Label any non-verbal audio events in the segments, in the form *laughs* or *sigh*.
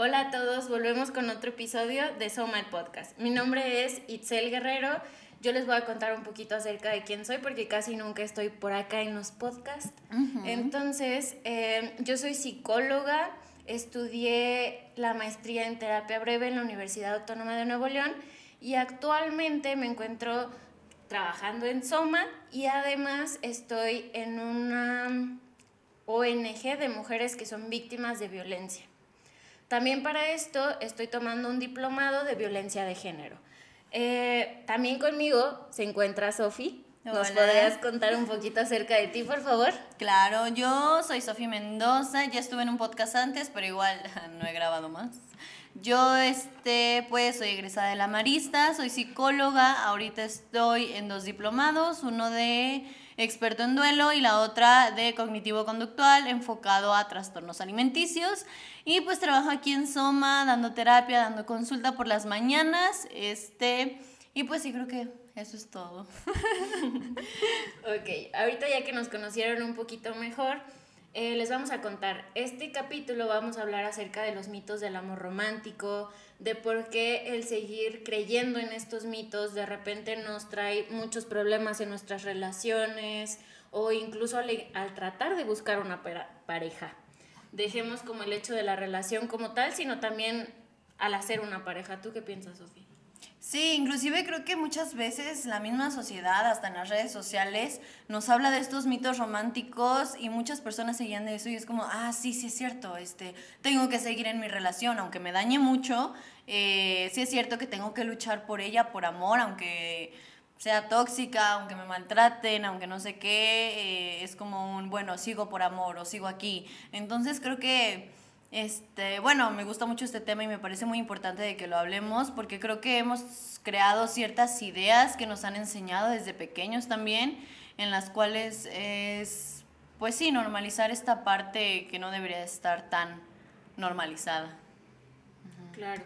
Hola a todos, volvemos con otro episodio de Soma el Podcast. Mi nombre es Itzel Guerrero. Yo les voy a contar un poquito acerca de quién soy porque casi nunca estoy por acá en los podcasts. Entonces, eh, yo soy psicóloga, estudié la maestría en terapia breve en la Universidad Autónoma de Nuevo León y actualmente me encuentro trabajando en Soma y además estoy en una ONG de mujeres que son víctimas de violencia. También para esto estoy tomando un diplomado de violencia de género. Eh, también conmigo se encuentra Sofi. ¿Nos podrías contar un poquito acerca de ti, por favor? Claro, yo soy Sofi Mendoza, ya estuve en un podcast antes, pero igual *laughs* no he grabado más. Yo, este, pues, soy egresada de la Marista, soy psicóloga, ahorita estoy en dos diplomados, uno de experto en duelo y la otra de cognitivo-conductual enfocado a trastornos alimenticios. Y pues trabajo aquí en Soma dando terapia, dando consulta por las mañanas, este, y pues sí, creo que eso es todo. *laughs* ok, ahorita ya que nos conocieron un poquito mejor, eh, les vamos a contar. Este capítulo vamos a hablar acerca de los mitos del amor romántico, de por qué el seguir creyendo en estos mitos de repente nos trae muchos problemas en nuestras relaciones o incluso al, al tratar de buscar una pareja. Dejemos como el hecho de la relación como tal, sino también al hacer una pareja. ¿Tú qué piensas, Sofía? Sí, inclusive creo que muchas veces la misma sociedad, hasta en las redes sociales, nos habla de estos mitos románticos y muchas personas se guían de eso y es como, ah, sí, sí es cierto, este, tengo que seguir en mi relación, aunque me dañe mucho, eh, sí es cierto que tengo que luchar por ella, por amor, aunque sea tóxica, aunque me maltraten, aunque no sé qué, eh, es como un, bueno, sigo por amor o sigo aquí. Entonces creo que este, bueno, me gusta mucho este tema y me parece muy importante de que lo hablemos porque creo que hemos creado ciertas ideas que nos han enseñado desde pequeños también, en las cuales es, pues sí, normalizar esta parte que no debería estar tan normalizada. Claro.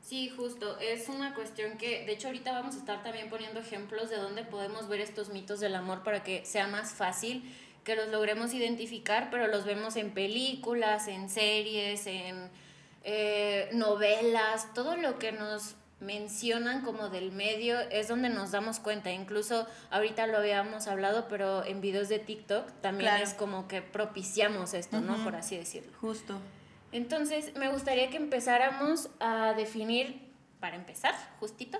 Sí, justo. Es una cuestión que, de hecho, ahorita vamos a estar también poniendo ejemplos de dónde podemos ver estos mitos del amor para que sea más fácil que los logremos identificar, pero los vemos en películas, en series, en eh, novelas, todo lo que nos mencionan como del medio es donde nos damos cuenta. Incluso ahorita lo habíamos hablado, pero en videos de TikTok también es como que propiciamos esto, ¿no? Por así decirlo. Justo. Entonces, me gustaría que empezáramos a definir, para empezar, justito,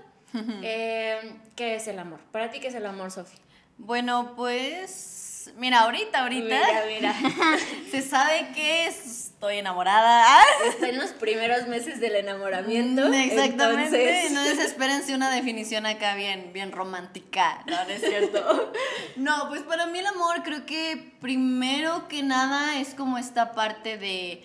eh, ¿qué es el amor? Para ti, ¿qué es el amor, Sofía? Bueno, pues mira, ahorita, ahorita. Mira, *laughs* se sabe que estoy enamorada. Está en los primeros meses del enamoramiento. Mm, exactamente. No desespérense una definición acá bien, bien romántica. No, no es cierto. *laughs* no, pues para mí el amor creo que primero que nada es como esta parte de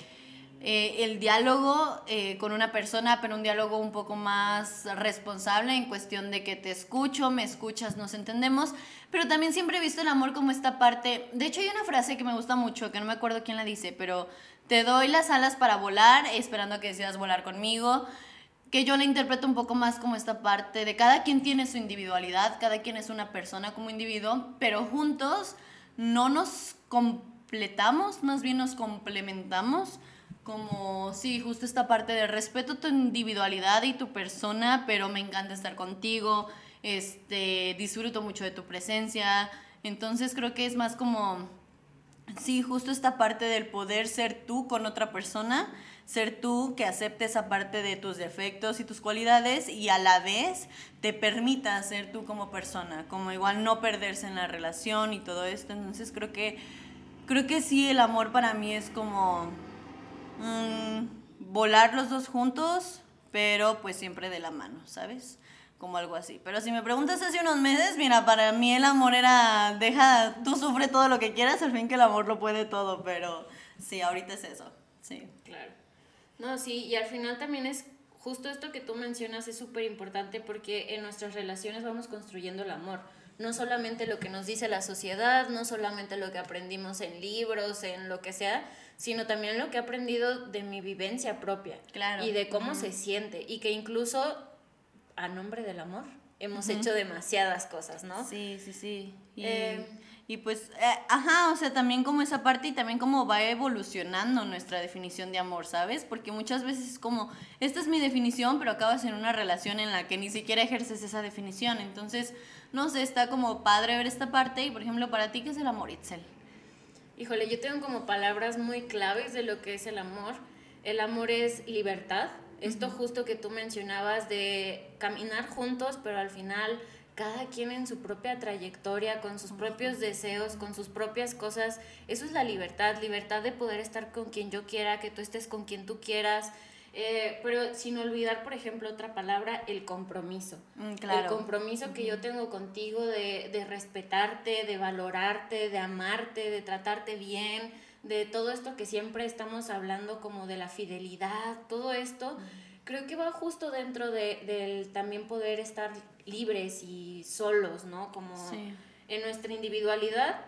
eh, el diálogo eh, con una persona, pero un diálogo un poco más responsable en cuestión de que te escucho, me escuchas, nos entendemos, pero también siempre he visto el amor como esta parte, de hecho hay una frase que me gusta mucho, que no me acuerdo quién la dice, pero te doy las alas para volar, esperando que decidas volar conmigo, que yo la interpreto un poco más como esta parte de cada quien tiene su individualidad, cada quien es una persona como individuo, pero juntos no nos completamos, más bien nos complementamos como, sí, justo esta parte de respeto tu individualidad y tu persona, pero me encanta estar contigo, este, disfruto mucho de tu presencia, entonces creo que es más como, sí, justo esta parte del poder ser tú con otra persona, ser tú que acepte esa parte de tus defectos y tus cualidades y a la vez te permita ser tú como persona, como igual no perderse en la relación y todo esto, entonces creo que, creo que sí, el amor para mí es como Mm, volar los dos juntos, pero pues siempre de la mano, ¿sabes? Como algo así. Pero si me preguntas hace unos meses, mira, para mí el amor era, deja, tú sufre todo lo que quieras, al fin que el amor lo puede todo, pero sí, ahorita es eso, sí. Claro. No, sí, y al final también es justo esto que tú mencionas es súper importante porque en nuestras relaciones vamos construyendo el amor. No solamente lo que nos dice la sociedad, no solamente lo que aprendimos en libros, en lo que sea, sino también lo que he aprendido de mi vivencia propia. Claro. Y de cómo se siente. Y que incluso a nombre del amor hemos hecho demasiadas cosas, ¿no? Sí, sí, sí. Y, eh, pues, eh, ajá, o sea, también como esa parte y también como va evolucionando nuestra definición de amor, ¿sabes? Porque muchas veces es como, esta es mi definición, pero acabas en una relación en la que ni siquiera ejerces esa definición. Entonces, no sé, está como padre ver esta parte y, por ejemplo, para ti, ¿qué es el amor, Itzel? Híjole, yo tengo como palabras muy claves de lo que es el amor. El amor es libertad, esto justo que tú mencionabas de caminar juntos, pero al final cada quien en su propia trayectoria, con sus propios deseos, con sus propias cosas. Eso es la libertad, libertad de poder estar con quien yo quiera, que tú estés con quien tú quieras. Eh, pero sin olvidar, por ejemplo, otra palabra, el compromiso. Mm, el compromiso que yo tengo contigo de, de respetarte, de valorarte, de amarte, de tratarte bien, de todo esto que siempre estamos hablando como de la fidelidad, todo esto, creo que va justo dentro de, del también poder estar libres y solos, ¿no? Como en nuestra individualidad,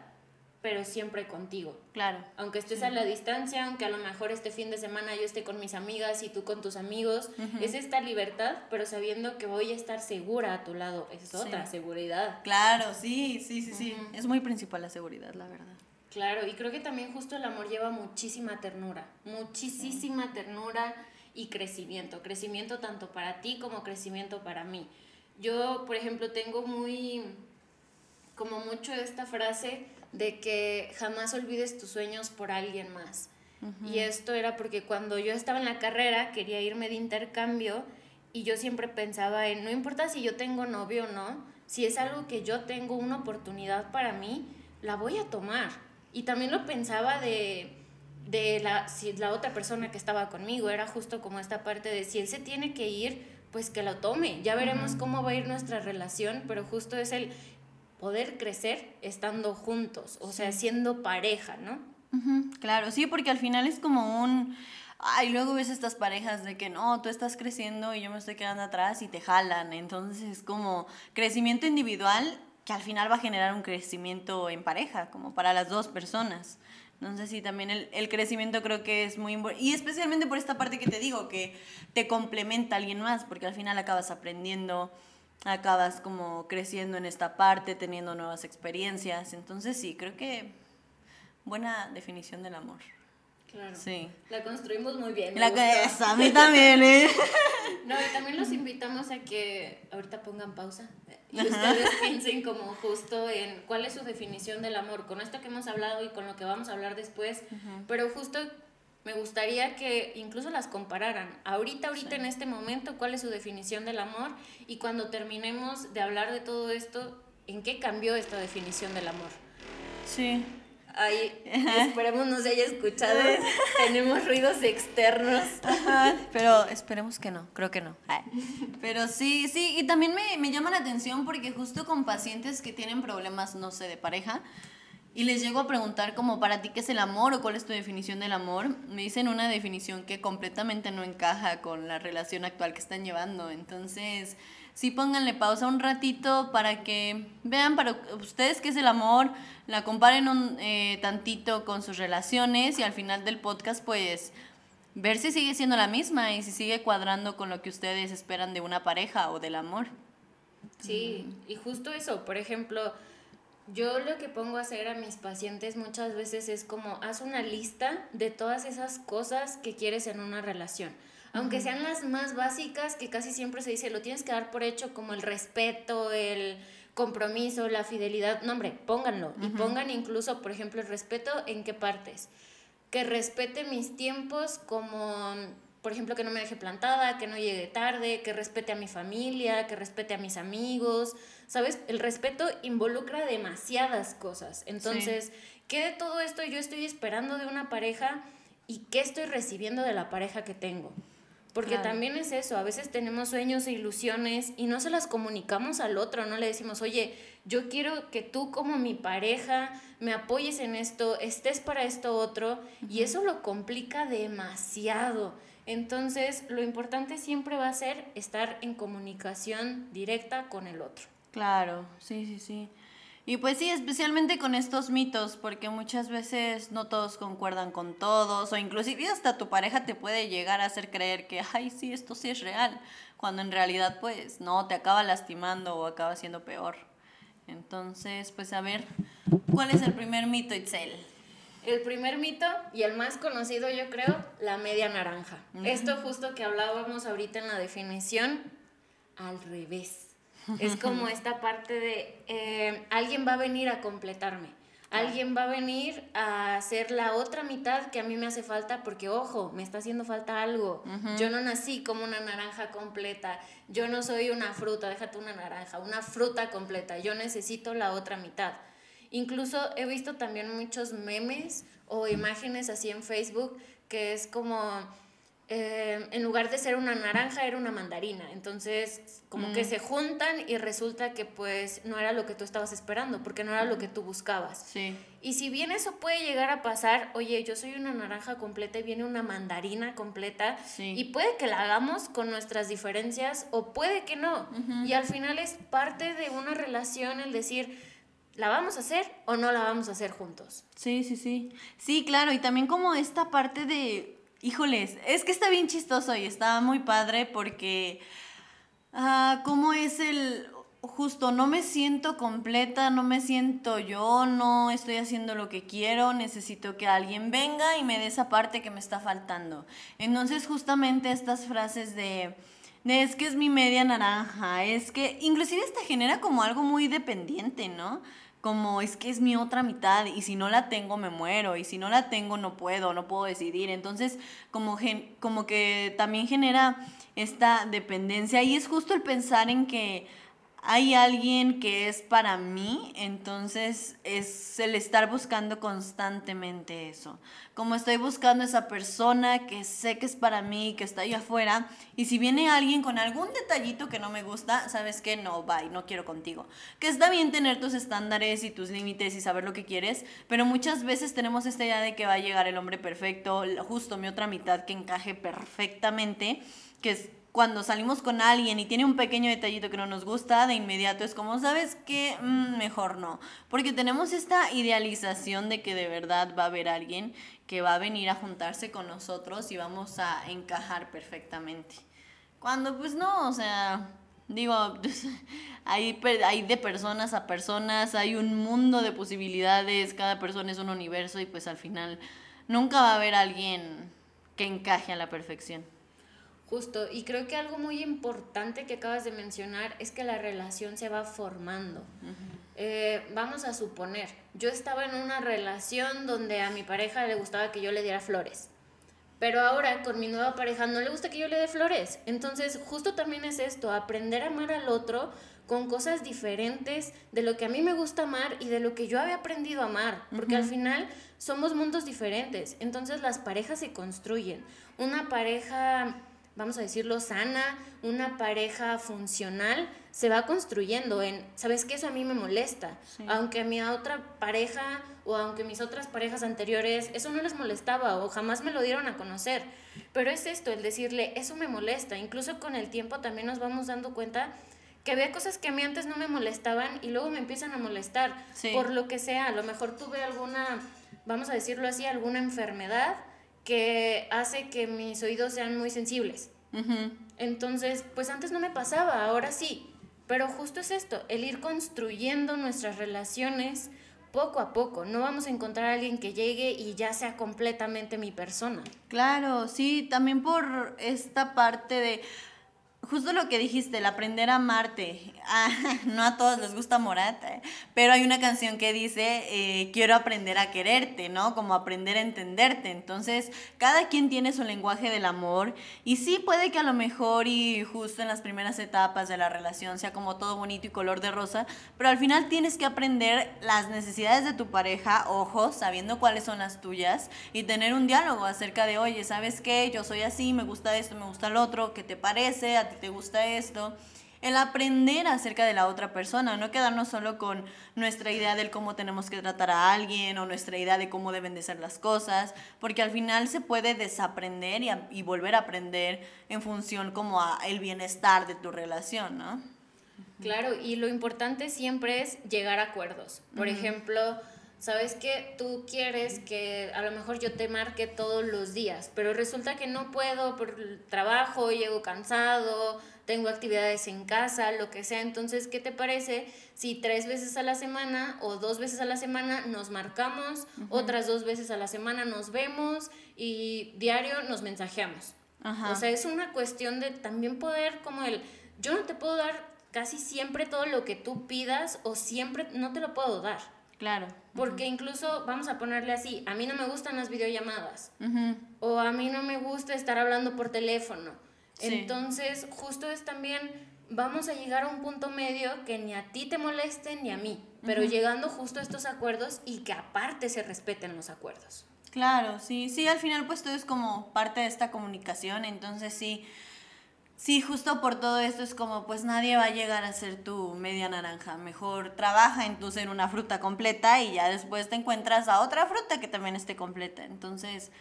pero siempre contigo. Claro. Aunque estés a la distancia, aunque a lo mejor este fin de semana yo esté con mis amigas y tú con tus amigos, es esta libertad, pero sabiendo que voy a estar segura a tu lado, es otra seguridad. Claro, sí, sí, sí, sí. Es muy principal la seguridad, la verdad. Claro, y creo que también justo el amor lleva muchísima ternura, muchísima ternura y crecimiento, crecimiento tanto para ti como crecimiento para mí. Yo, por ejemplo, tengo muy, como mucho esta frase de que jamás olvides tus sueños por alguien más. Y esto era porque cuando yo estaba en la carrera quería irme de intercambio y yo siempre pensaba en, no importa si yo tengo novio o no, si es algo que yo tengo una oportunidad para mí, la voy a tomar y también lo pensaba de, de la, si la otra persona que estaba conmigo, era justo como esta parte de si él se tiene que ir, pues que lo tome. Ya veremos cómo va a ir nuestra relación, pero justo es el poder crecer estando juntos, o sea, siendo pareja, ¿no? Claro, sí, porque al final es como un... Ay, luego ves estas parejas de que no, tú estás creciendo y yo me estoy quedando atrás y te jalan. Entonces es como crecimiento individual que al final va a generar un crecimiento en pareja, como para las dos personas. Entonces sí, también el, el crecimiento creo que es muy importante. Y especialmente por esta parte que te digo, que te complementa a alguien más, porque al final acabas aprendiendo, acabas como creciendo en esta parte, teniendo nuevas experiencias. Entonces sí, creo que buena definición del amor. Claro. Sí. La construimos muy bien. La que es, a mí también, ¿eh? *laughs* no, y también los invitamos a que ahorita pongan pausa y ustedes piensen como justo en cuál es su definición del amor, con esto que hemos hablado y con lo que vamos a hablar después, pero justo me gustaría que incluso las compararan. Ahorita, ahorita en este momento, cuál es su definición del amor y cuando terminemos de hablar de todo esto, ¿en qué cambió esta definición del amor? Sí. Ahí, esperemos no se haya escuchado. *laughs* Tenemos ruidos externos. pero esperemos que no, creo que no. Pero sí, sí, y también me, me llama la atención porque justo con pacientes que tienen problemas, no sé, de pareja, y les llego a preguntar como para ti qué es el amor o cuál es tu definición del amor, me dicen una definición que completamente no encaja con la relación actual que están llevando. Entonces, sí pónganle pausa un ratito para que vean para ustedes qué es el amor, la comparen un eh, tantito con sus relaciones y al final del podcast pues ver si sigue siendo la misma y si sigue cuadrando con lo que ustedes esperan de una pareja o del amor. Sí, y justo eso, por ejemplo, yo lo que pongo a hacer a mis pacientes muchas veces es como haz una lista de todas esas cosas que quieres en una relación aunque sean las más básicas, que casi siempre se dice, lo tienes que dar por hecho, como el respeto, el compromiso, la fidelidad, no hombre, pónganlo. Y pongan incluso, por ejemplo, el respeto en qué partes. Que respete mis tiempos como, por ejemplo, que no me deje plantada, que no llegue tarde, que respete a mi familia, que respete a mis amigos. ¿Sabes? El respeto involucra demasiadas cosas. Entonces, ¿qué de todo esto yo estoy esperando de una pareja y qué estoy recibiendo de la pareja que tengo? Porque también es eso, a veces tenemos sueños e ilusiones y no se las comunicamos al otro, no le decimos, oye, yo quiero que tú como mi pareja me apoyes en esto, estés para esto otro, y eso lo complica demasiado. Entonces, lo importante siempre va a ser estar en comunicación directa con el otro. Claro, sí, sí, sí. Y pues sí, especialmente con estos mitos, porque muchas veces no todos concuerdan con todos, o inclusive hasta tu pareja te puede llegar a hacer creer que, ay, sí, esto sí es real, cuando en realidad pues no, te acaba lastimando o acaba siendo peor. Entonces, pues a ver, ¿cuál es el primer mito, Itzel? El primer mito y el más conocido yo creo, la media naranja. Esto justo que hablábamos ahorita en la definición, al revés. Es como *laughs* esta parte de eh, alguien va a venir a completarme. Alguien va a venir a hacer la otra mitad que a mí me hace falta porque, ojo, me está haciendo falta algo. Yo no nací como una naranja completa. Yo no soy una fruta, déjate una naranja, una fruta completa. Yo necesito la otra mitad. Incluso he visto también muchos memes o imágenes así en Facebook que es como eh, en lugar de ser una naranja era una mandarina. Entonces, como que mm. se juntan y resulta que pues no era lo que tú estabas esperando, porque no era lo que tú buscabas. Sí. Y si bien eso puede llegar a pasar, oye, yo soy una naranja completa y viene una mandarina completa, y puede que la hagamos con nuestras diferencias o puede que no. Y al final es parte de una relación el decir, ¿la vamos a hacer o no la vamos a hacer juntos? Sí, sí, sí. Sí, claro, y también como esta parte de Híjoles, es que está bien chistoso y está muy padre porque ah, ¿cómo es el justo no me siento completa, no me siento yo, no estoy haciendo lo que quiero, necesito que alguien venga y me dé esa parte que me está faltando. Entonces, justamente estas frases de de es que es mi media naranja, es que inclusive esta genera como algo muy dependiente, ¿no? Como es que es mi otra mitad y si no la tengo me muero y si no la tengo no puedo, no puedo decidir. Entonces como, como que también genera esta dependencia y es justo el pensar en que hay alguien que es para mí, entonces es el estar buscando constantemente eso. Como estoy buscando esa persona que sé que es para mí, que está ahí afuera, y si viene alguien con algún detallito que no me gusta, sabes que no, bye, no quiero contigo. Que está bien tener tus estándares y tus límites y saber lo que quieres, pero muchas veces tenemos esta idea de que va a llegar el hombre perfecto, justo mi otra mitad que encaje perfectamente, que es cuando salimos con alguien y tiene un pequeño detallito que no nos gusta, de inmediato es como, ¿sabes qué? Mm, mejor no. Porque tenemos esta idealización de que de verdad va a haber alguien que va a venir a juntarse con nosotros y vamos a encajar perfectamente. Cuando pues no, o sea, digo, *laughs* hay, hay de personas a personas, hay un mundo de posibilidades, cada persona es un universo y pues al final nunca va a haber alguien que encaje a la perfección. Justo, y creo que algo muy importante que acabas de mencionar es que la relación se va formando. Eh, vamos a suponer, yo estaba en una relación donde a mi pareja le gustaba que yo le diera flores, pero ahora con mi nueva pareja no le gusta que yo le dé flores. Entonces, justo también es esto, aprender a amar al otro con cosas diferentes de lo que a mí me gusta amar y de lo que yo había aprendido a amar, porque al final somos mundos diferentes, entonces las parejas se construyen. Una pareja vamos a decirlo, sana, una pareja funcional, se va construyendo en, ¿sabes qué? Eso a mí me molesta. Aunque a mi otra pareja o aunque mis otras parejas anteriores, eso no les molestaba o jamás me lo dieron a conocer. Pero es esto, el decirle, eso me molesta. Incluso con el tiempo también nos vamos dando cuenta que había cosas que a mí antes no me molestaban y luego me empiezan a molestar por lo que sea. A lo mejor tuve alguna, vamos a decirlo así, alguna enfermedad que hace que mis oídos sean muy sensibles. Entonces, pues antes no me pasaba, ahora sí. Pero justo es esto, el ir construyendo nuestras relaciones poco a poco. No vamos a encontrar a alguien que llegue y ya sea completamente mi persona. Claro, sí, también por esta parte de justo lo que dijiste, el aprender a amarte. Ah, *laughs* no a todos les gusta Morata, ¿eh? pero hay una canción que dice, eh, quiero aprender a quererte, ¿no? Como aprender a entenderte. Entonces, cada quien tiene su lenguaje del amor y sí puede que a lo mejor y justo en las primeras etapas de la relación sea como todo bonito y color de rosa, pero al final tienes que aprender las necesidades de tu pareja, ojo, sabiendo cuáles son las tuyas y tener un diálogo acerca de, oye, ¿sabes qué? Yo soy así, me gusta esto, me gusta lo otro, ¿qué te parece? ¿A ti te gusta esto. El aprender acerca de la otra persona, no quedarnos solo con nuestra idea de cómo tenemos que tratar a alguien o nuestra idea de cómo deben de ser las cosas, porque al final se puede desaprender y, volver a aprender en función como a el bienestar de tu relación, ¿no? Claro, y lo importante siempre es llegar a acuerdos. Por ejemplo, sabes que tú quieres que a lo mejor yo te marque todos los días, pero resulta que no puedo por el trabajo, llego cansado, tengo actividades en casa, lo que sea. Entonces, ¿qué te parece si tres veces a la semana o dos veces a la semana nos marcamos, otras dos veces a la semana nos vemos y diario nos mensajeamos? O sea, es una cuestión de también poder como el, yo no te puedo dar casi siempre todo lo que tú pidas o siempre no te lo puedo dar. Claro. Porque incluso, vamos a ponerle así, a mí no me gustan las videollamadas. O a mí no me gusta estar hablando por teléfono. Entonces, justo es también, vamos a llegar a un punto medio que ni a ti te moleste ni a mí. Pero llegando justo a estos acuerdos y que aparte se respeten los acuerdos. Claro, sí, sí, al final pues todo es como parte de esta comunicación, entonces sí, Sí, justo por todo esto es como, pues nadie va a llegar a ser tu media naranja. Mejor trabaja en tu ser una fruta completa y ya después te encuentras a otra fruta que también esté completa. Entonces,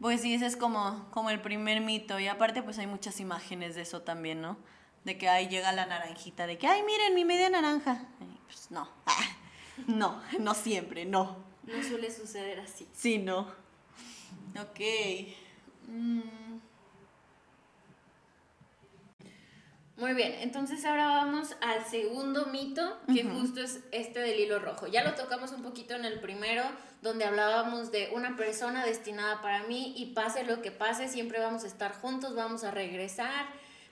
pues sí, ese es como, como el primer mito. Y aparte, pues hay muchas imágenes de eso también, ¿no? De que ahí llega la naranjita, de que, ay, miren, mi media naranja. pues no, *laughs* no, no siempre, no. No suele suceder así. Sí, no. Ok. Mm. Muy bien, entonces ahora vamos al segundo mito, que justo es este del hilo rojo. Ya lo tocamos un poquito en el primero, donde hablábamos de una persona destinada para mí y pase lo que pase, siempre vamos a estar juntos, vamos a regresar,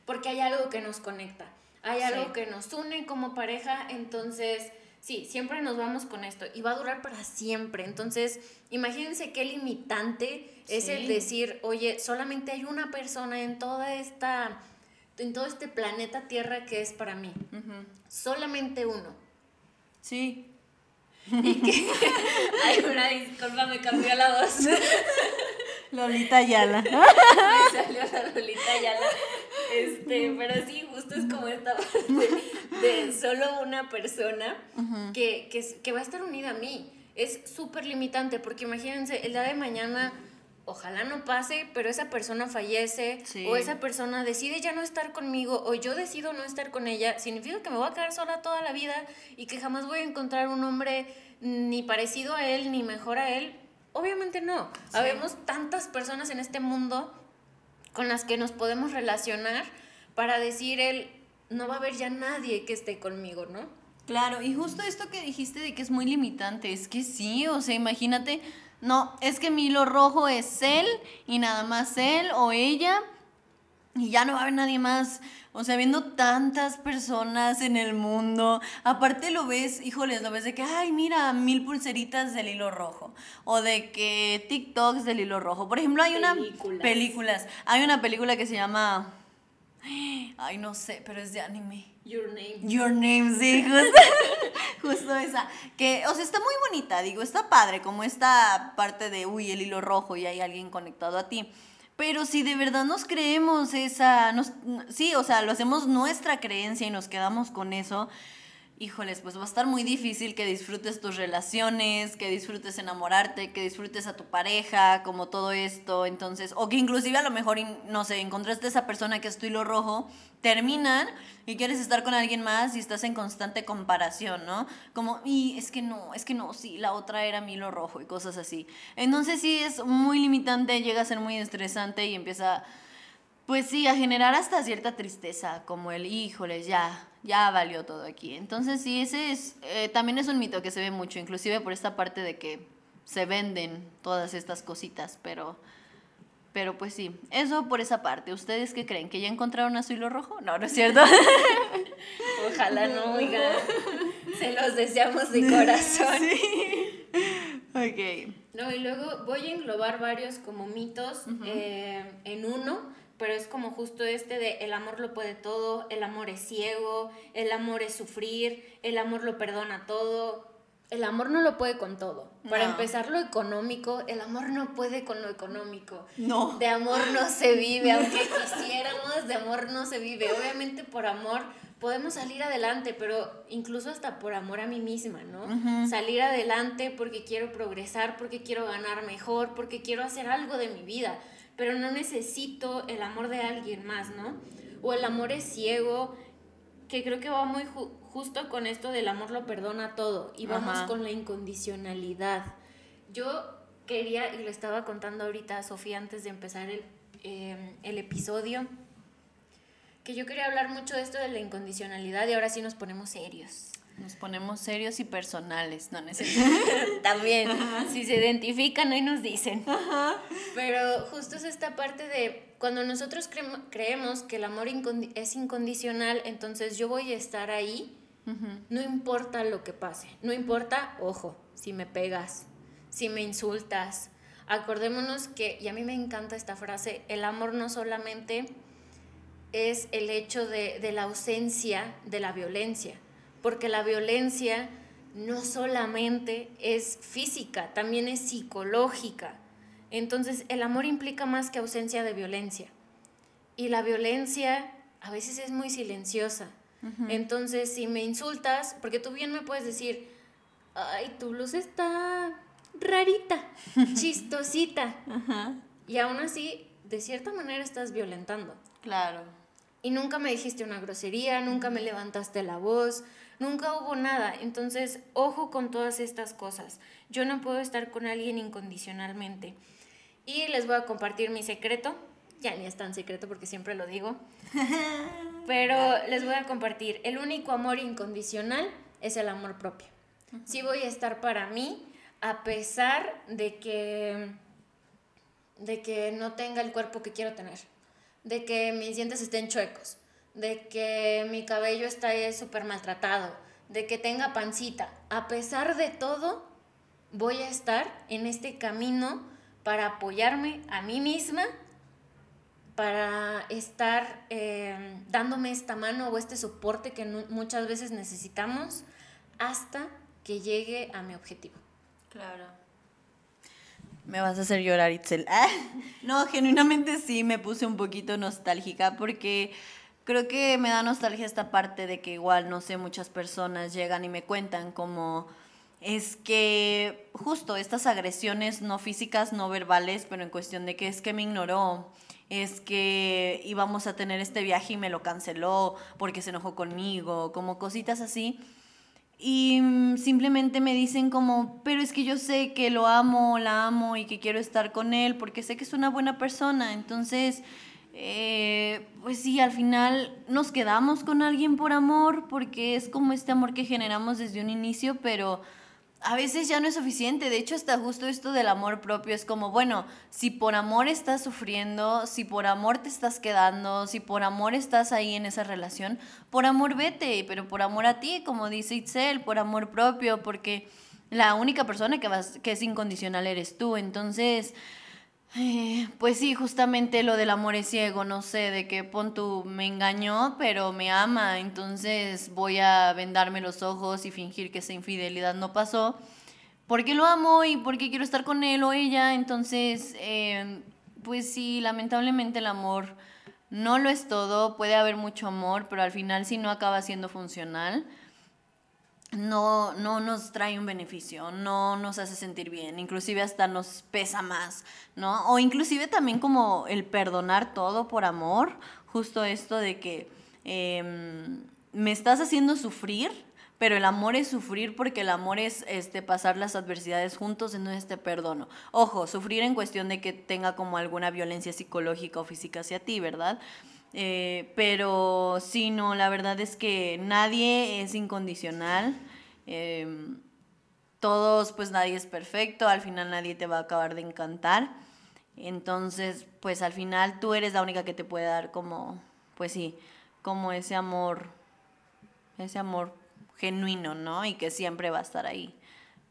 porque hay algo que nos conecta, hay algo que nos une como pareja, entonces sí, siempre nos vamos con esto y va a durar para siempre. Entonces, imagínense qué limitante es el decir, oye, solamente hay una persona en toda esta en todo este planeta Tierra que es para mí. Solamente uno. Sí. Y que. *laughs* Ay, una disculpa, me cambió la voz. *laughs* Lolita Ayala. *laughs* me salió la Lolita Ayala. Este, pero sí, justo es como esta parte de solo una persona que, que, que va a estar unida a mí. Es súper limitante, porque imagínense, el día de mañana ojalá no pase, pero esa persona fallece o esa persona decide ya no estar conmigo o yo decido no estar con ella, significa que me voy a quedar sola toda la vida y que jamás voy a encontrar un hombre ni parecido a él ni mejor a él. Obviamente no. Habemos tantas personas en este mundo con las que nos podemos relacionar para decir él no va a haber ya nadie que esté conmigo, ¿no? Claro, y justo esto que dijiste de que es muy limitante, es que sí, o sea, imagínate no, es que mi hilo rojo es él y nada más él o ella y ya no va a haber nadie más. O sea, viendo tantas personas en el mundo, aparte lo ves, híjoles, lo ves de que, ay, mira, mil pulseritas del hilo rojo. O de que TikToks del hilo rojo. Por ejemplo, hay una... Películas. Hay una película que se llama... Ay, no sé, pero es de anime. Your Name. Your Name, sí, *laughs* justo, esa. Que, o sea, está muy bonita, digo, está padre, como esta parte de, uy, el hilo rojo y hay alguien conectado a ti. Pero si de verdad nos creemos esa, nos, sí, o sea, lo hacemos nuestra creencia y nos quedamos con eso, híjoles, pues va a estar muy difícil que disfrutes tus relaciones, que disfrutes enamorarte, que disfrutes a tu pareja, como todo esto, entonces, o que inclusive a lo mejor, no sé, encontraste esa persona que es tu hilo rojo, terminan y quieres estar con alguien más y estás en constante comparación, ¿no? Como, y es que no, es que no, sí, la otra era mi hilo rojo y cosas así. Entonces sí es muy limitante, llega a ser muy estresante y empieza pues sí, a generar hasta cierta tristeza, como el, híjoles, ya, ya valió todo aquí. Entonces sí, ese es, eh, también es un mito que se ve mucho, inclusive por esta parte de que se venden todas estas cositas, pero, pero pues sí, eso por esa parte. ¿Ustedes qué creen? ¿Que ya encontraron a su hilo rojo? No, no es cierto. *laughs* Ojalá no, oiga. Se los deseamos de corazón. *laughs* Sí. Ok. No, y luego voy a englobar varios como mitos eh, en uno pero es como justo este de el amor lo puede todo, el amor es ciego, el amor es sufrir, el amor lo perdona todo. El amor no lo puede con todo. Para empezar, lo económico, el amor no puede con lo económico. No. De amor no se vive, aunque quisiéramos, de amor no se vive. Obviamente por amor podemos salir adelante, pero incluso hasta por amor a mí misma, ¿no? Salir adelante porque quiero progresar, porque quiero ganar mejor, porque quiero hacer algo de mi vida pero no necesito el amor de alguien más, ¿no? O el amor es ciego. que creo que va muy justo con esto del amor lo perdona todo y vamos con la incondicionalidad. Yo quería, y le estaba contando ahorita a Sofía antes de empezar el, em, el episodio, que yo quería hablar mucho de esto de la incondicionalidad y ahora sí nos ponemos serios. Nos ponemos serios y personales, no *laughs* También, si se identifican, ahí nos dicen. Pero justo es esta parte de cuando nosotros creemos que el amor es incondicional, entonces yo voy a estar ahí, no importa lo que pase, no importa, ojo, si me pegas, si me insultas. Acordémonos que, y a mí me encanta esta frase, el amor no solamente es el hecho de, de la ausencia de la violencia, porque la violencia no solamente es física, también es psicológica. Entonces, el amor implica más que ausencia de violencia. Y la violencia a veces es muy silenciosa. Entonces, si me insultas, porque tú bien me puedes decir, ay, tu luz está rarita, *laughs* chistosita. Y aún así, de cierta manera estás violentando. Claro. Y nunca me dijiste una grosería, nunca me levantaste la voz, Nunca hubo nada. Entonces, ojo con todas estas cosas. Yo no puedo estar con alguien incondicionalmente. Y les voy a compartir mi secreto. Ya ni es tan secreto porque siempre lo digo. *laughs* Pero les voy a compartir. El único amor incondicional es el amor propio. Sí voy a estar para mí a pesar de que de que no tenga el cuerpo que quiero tener, de que mis dientes estén chuecos, de que mi cabello está súper maltratado, de que tenga pancita. A pesar de todo, voy a estar en este camino para apoyarme a mí misma, para estar em, dándome esta mano o este soporte que muchas veces necesitamos hasta que llegue a mi objetivo. Claro. Me vas a hacer llorar, Itzel. *laughs* Ah, no, genuinamente sí, me puse un poquito nostálgica porque creo que me da nostalgia esta parte de que igual, no sé, muchas personas llegan y me cuentan como es que justo estas agresiones no físicas, no verbales, pero en cuestión de que es que me ignoró, es que íbamos a tener este viaje y me lo canceló porque se enojó conmigo, como cositas así. Y mm, simplemente me dicen como, pero es que yo sé que lo amo, la amo y que quiero estar con él porque sé que es una buena persona. Entonces, eh, pues sí, al final nos quedamos con alguien por amor, porque es como este amor que generamos desde un inicio, pero a veces ya no es suficiente. De hecho, hasta justo esto del amor propio es como, bueno, si por amor estás sufriendo, si por amor te estás quedando, si por amor estás ahí en esa relación, por amor vete, pero por amor a ti, como dice Itzel, por amor propio, porque la única persona que, vas, que es incondicional eres tú. Entonces, eh, pues sí, justamente lo del amor es ciego, no sé, de que pon me engañó, pero me ama, entonces voy a vendarme los ojos y fingir que esa infidelidad no pasó, porque lo amo y porque quiero estar con él o ella, entonces, eh, pues sí, lamentablemente el amor no lo es todo, puede haber mucho amor, pero al final si no acaba siendo funcional no, no nos trae un beneficio, no nos hace sentir bien, inclusive hasta nos pesa más, ¿no? O inclusive también como el perdonar todo por amor, justo esto de que em, me estás haciendo sufrir, pero el amor es sufrir porque el amor es este, pasar las adversidades juntos, entonces te perdono. Ojo, sufrir en cuestión de que tenga como alguna violencia psicológica o física hacia ti, ¿verdad? Eh, pero sí, no, la verdad es que nadie es incondicional. Em, todos, pues nadie es perfecto, al final nadie te va a acabar de encantar. Entonces, pues al final tú eres la única que te puede dar como, pues sí, como ese amor, ese amor genuino, ¿no? Y que siempre va a estar ahí.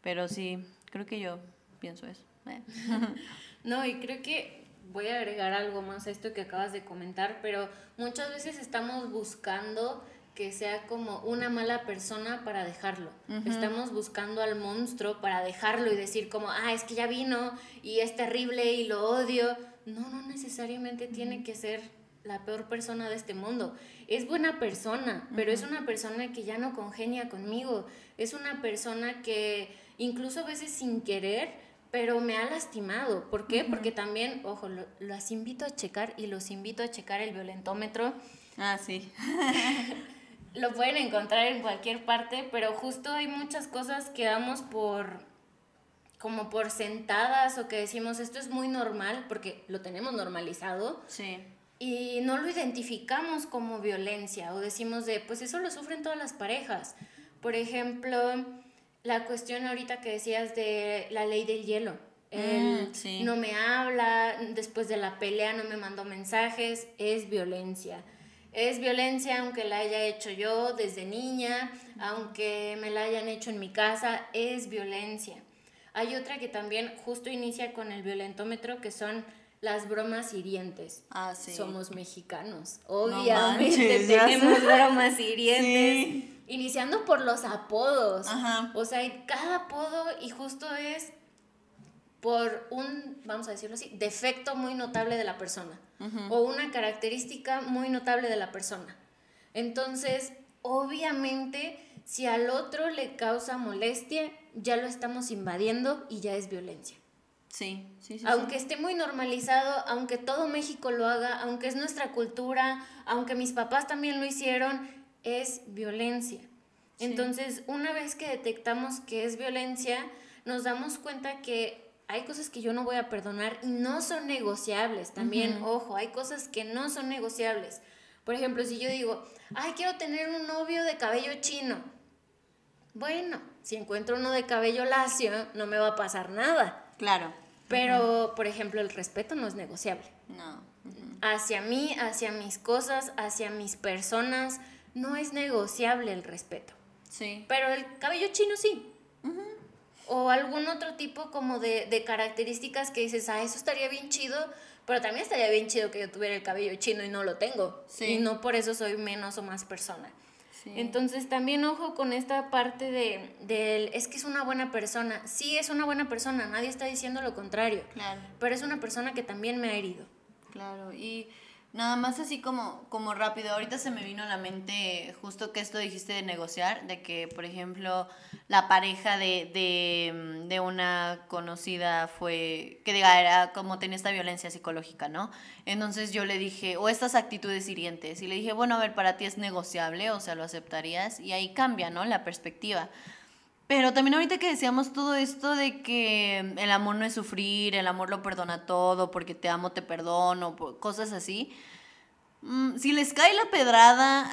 Pero sí, creo que yo pienso eso. Eh. *laughs* no, y creo que voy a agregar algo más a esto que acabas de comentar, pero muchas veces estamos buscando que sea como una mala persona para dejarlo. Estamos buscando al monstruo para dejarlo y decir como, ah, es que ya vino y es terrible y lo odio. No, no necesariamente tiene que ser la peor persona de este mundo. Es buena persona, pero es una persona que ya no congenia conmigo. Es una persona que incluso a veces sin querer pero me ha lastimado. ¿Por qué? Porque también, ojo, lo, las invito a checar y los invito a checar el violentómetro. Ah, sí. *laughs* lo pueden encontrar en cualquier parte, pero justo hay muchas cosas que damos por como por sentadas o que decimos esto es muy normal porque lo tenemos normalizado. Sí. Y no lo identificamos como violencia o decimos de, pues eso lo sufren todas las parejas. Por ejemplo, la cuestión ahorita que decías de la ley del hielo. Él Mm, no me habla, después de la pelea no me mandó mensajes, es violencia. Es violencia aunque la haya hecho yo desde niña, aunque me la hayan hecho en mi casa, es violencia. Hay otra que también justo inicia con el violentómetro, que son las bromas hirientes. Ah, sí. Somos mexicanos. No Obviamente manches, tenemos bromas hirientes. Sí. Iniciando por los apodos. Ajá. O sea, cada apodo y justo es por un, vamos a decirlo así, defecto muy notable de la persona. O una característica muy notable de la persona. Entonces, obviamente, si al otro le causa molestia, ya lo estamos invadiendo y ya es violencia. Sí, sí, sí. sí. Aunque esté muy normalizado, aunque todo México lo haga, aunque es nuestra cultura, aunque mis papás también lo hicieron, es violencia. Sí. Entonces, una vez que detectamos que es violencia, nos damos cuenta que hay cosas que yo no voy a perdonar y no son negociables. También, ojo, hay cosas que no son negociables. Por ejemplo, si yo digo, ay, quiero tener un novio de cabello chino. Bueno, si encuentro uno de cabello lacio, no me va a pasar nada. Claro. Pero, por ejemplo, el respeto no es negociable. No. Hacia mí, hacia mis cosas, hacia mis personas, no es negociable el respeto. Sí. Pero el cabello chino sí. O algún otro tipo como de, de características que dices, ah, eso estaría bien chido, pero también estaría bien chido que yo tuviera el cabello chino y no lo tengo. Sí. Y no por eso soy menos o más persona. Sí. Entonces también ojo con esta parte de, del, es que es una buena persona. Sí, es una buena persona, nadie está diciendo lo contrario. Claro. Pero es una persona que también me ha herido. Claro, y nada más así como, como rápido, ahorita se me vino a la mente justo que esto dijiste de negociar, de que, por ejemplo, la pareja de, de, mm, de una conocida fue, que diga, era como tenía esta violencia psicológica, ¿no? Entonces yo le dije, o estas actitudes hirientes, y le dije, bueno, a ver, para ti es negociable, o sea, lo aceptarías, y ahí cambia, ¿no? La perspectiva. Pero también ahorita que decíamos todo esto de que el amor no es sufrir, el amor lo perdona todo, porque te amo, te perdono, cosas así. mm, Si les cae la pedrada,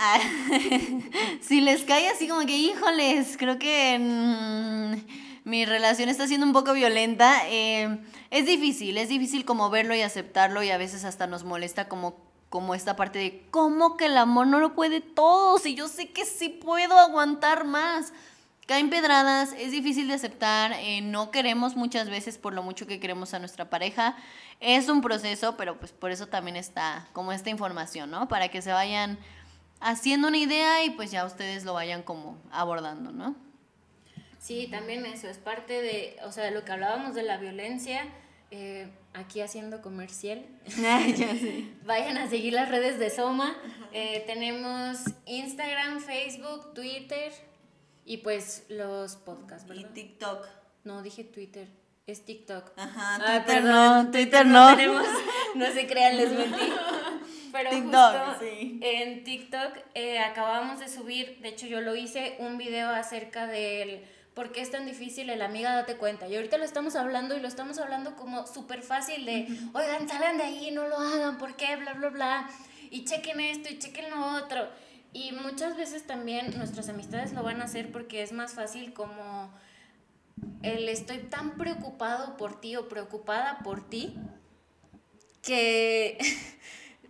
*laughs* si les cae así como que, híjoles, creo que mm, mi relación está siendo un poco violenta, eh, es difícil, es difícil como verlo y aceptarlo y a veces hasta nos molesta como, como esta parte de, ¿cómo que el amor no lo puede todo? Si yo sé que sí puedo aguantar más caen pedradas, es difícil de aceptar, eh, no queremos muchas veces por lo mucho que queremos a nuestra pareja. Es un proceso, pero pues por eso también está como esta información, ¿no? Para que se vayan haciendo una idea y pues ya ustedes lo vayan como abordando, ¿no? Sí, también eso es parte de, o sea, de lo que hablábamos de la violencia, eh, aquí haciendo comercial. *laughs* ya sé. *laughs* Vayan a seguir las redes de Soma. Eh, tenemos Instagram, Facebook, Twitter y pues los podcasts, Y ¿verdad? TikTok. No, dije Twitter, es TikTok. Ajá, Ah, Twitter perdón, no, Twitter no. tenemos, no se crean, les mentí. *laughs* Pero TikTok, justo sí. en TikTok eh, acabamos de subir, de hecho yo lo hice, un video acerca del por qué es tan difícil el amiga date cuenta. Y ahorita lo estamos hablando y lo estamos hablando como súper fácil de, oigan, salgan de ahí, no lo hagan, ¿por qué? Bla, bla, bla. Y chequen esto y chequen lo otro. Y muchas veces también nuestras amistades lo van a hacer porque es más fácil como el estoy tan preocupado por ti o preocupada por ti que... *laughs*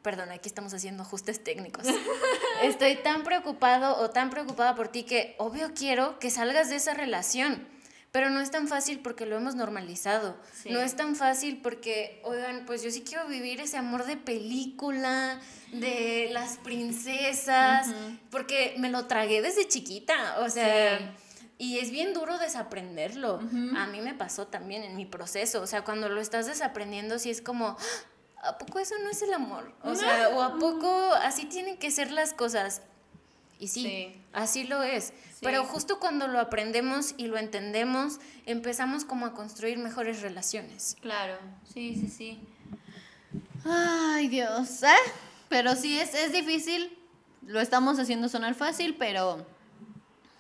Perdón, aquí estamos haciendo ajustes técnicos. *laughs* Estoy tan preocupado o tan preocupada por ti que obvio quiero que salgas de esa relación. Pero no es tan fácil porque lo hemos normalizado. Sí. No es tan fácil porque, oigan, pues yo sí quiero vivir ese amor de película, de las princesas, porque me lo tragué desde chiquita. O sea, Sí. y es bien duro desaprenderlo. A mí me pasó también en mi proceso. O sea, cuando lo estás desaprendiendo, sí es como, "Ah, ¿a poco eso no es el amor? O sea, *laughs* o a poco así tienen que ser las cosas. Y sí, Sí. así lo es. Pero justo cuando lo aprendemos y lo entendemos, empezamos como a construir mejores relaciones. Claro, sí, sí, sí. Ay, Dios, ¿eh? Pero sí, es, es difícil, lo estamos haciendo sonar fácil, pero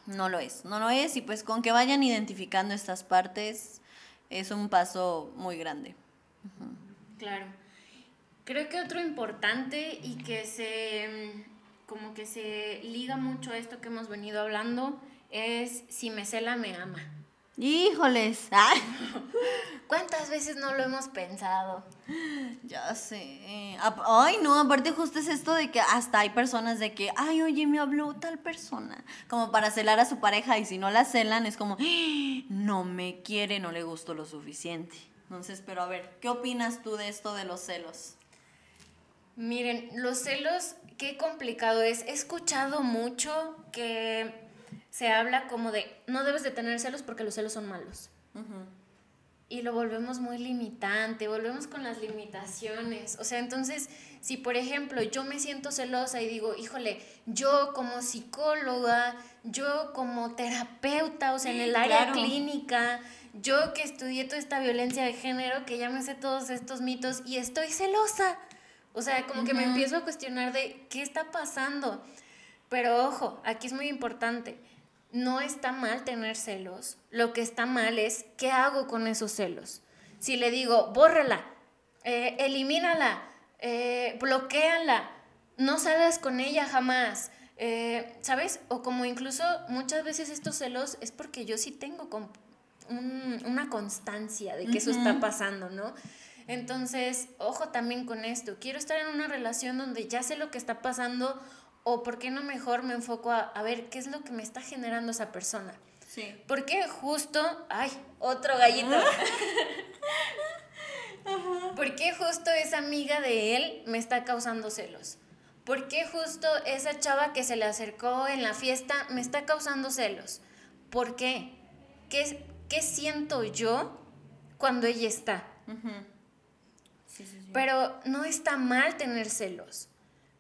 no lo es, no lo es. Y pues con que vayan identificando estas partes es un paso muy grande. Claro. Creo que otro importante y que se como que se liga mucho a esto que hemos venido hablando es si me cela me ama. Híjoles. *laughs* ¿Cuántas veces no lo hemos pensado? Ya sé. Ay, no, aparte justo es esto de que hasta hay personas de que, ay, oye, me habló tal persona. Como para celar a su pareja y si no la celan es como, ¡Ah! no me quiere, no le gustó lo suficiente. Entonces, pero a ver, ¿qué opinas tú de esto de los celos? Miren, los celos, qué complicado es. He escuchado mucho que se habla como de no debes de tener celos porque los celos son malos. Y lo volvemos muy limitante, volvemos con las limitaciones. O sea, entonces, si por ejemplo yo me siento celosa y digo, híjole, yo como psicóloga, yo como terapeuta, o sea, en el área clínica, yo que estudié toda esta violencia de género, que ya me sé todos estos mitos y estoy celosa. O sea, como que me empiezo a cuestionar de qué está pasando. Pero ojo, aquí es muy importante no está mal tener celos. Lo que está mal es qué hago con esos celos. Si le digo, bórrala, eh, elimínala, eh, bloqueala, no salgas con ella jamás. Eh, ¿Sabes? O como incluso muchas veces estos celos es porque yo sí tengo una constancia de que eso está pasando, ¿no? Entonces, ojo también con esto. Quiero estar en una relación donde ya sé lo que está pasando o por qué no mejor me enfoco a, ver qué es lo que me está generando esa persona. Sí. Porque justo, ay, otro gallito. *laughs* ¿Por qué justo esa amiga de él me está causando celos? ¿Por qué justo esa chava que se le acercó en la fiesta me está causando celos? ¿Por qué? ¿Qué, qué siento yo cuando ella está? Sí, sí, sí. Pero no está mal tener celos,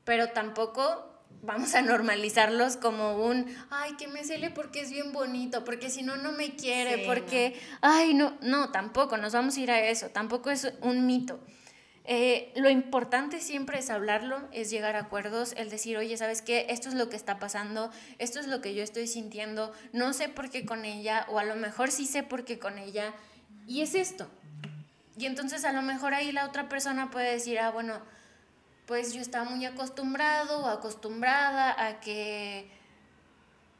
pero tampoco vamos a normalizarlos como un, ay, que me cele porque es bien bonito, porque si no, no me quiere, porque, ay, no, no, tampoco, nos vamos a ir a eso, tampoco es un mito. Eh, lo importante siempre es hablarlo, es llegar a acuerdos, el decir, oye, ¿sabes qué? Esto es lo que está pasando, esto es lo que yo estoy sintiendo, no sé por qué con ella, o a lo mejor sí sé por qué con ella, y es esto. Y entonces a lo mejor ahí la otra persona puede decir, ah, bueno, pues yo estaba muy acostumbrado o acostumbrada a que,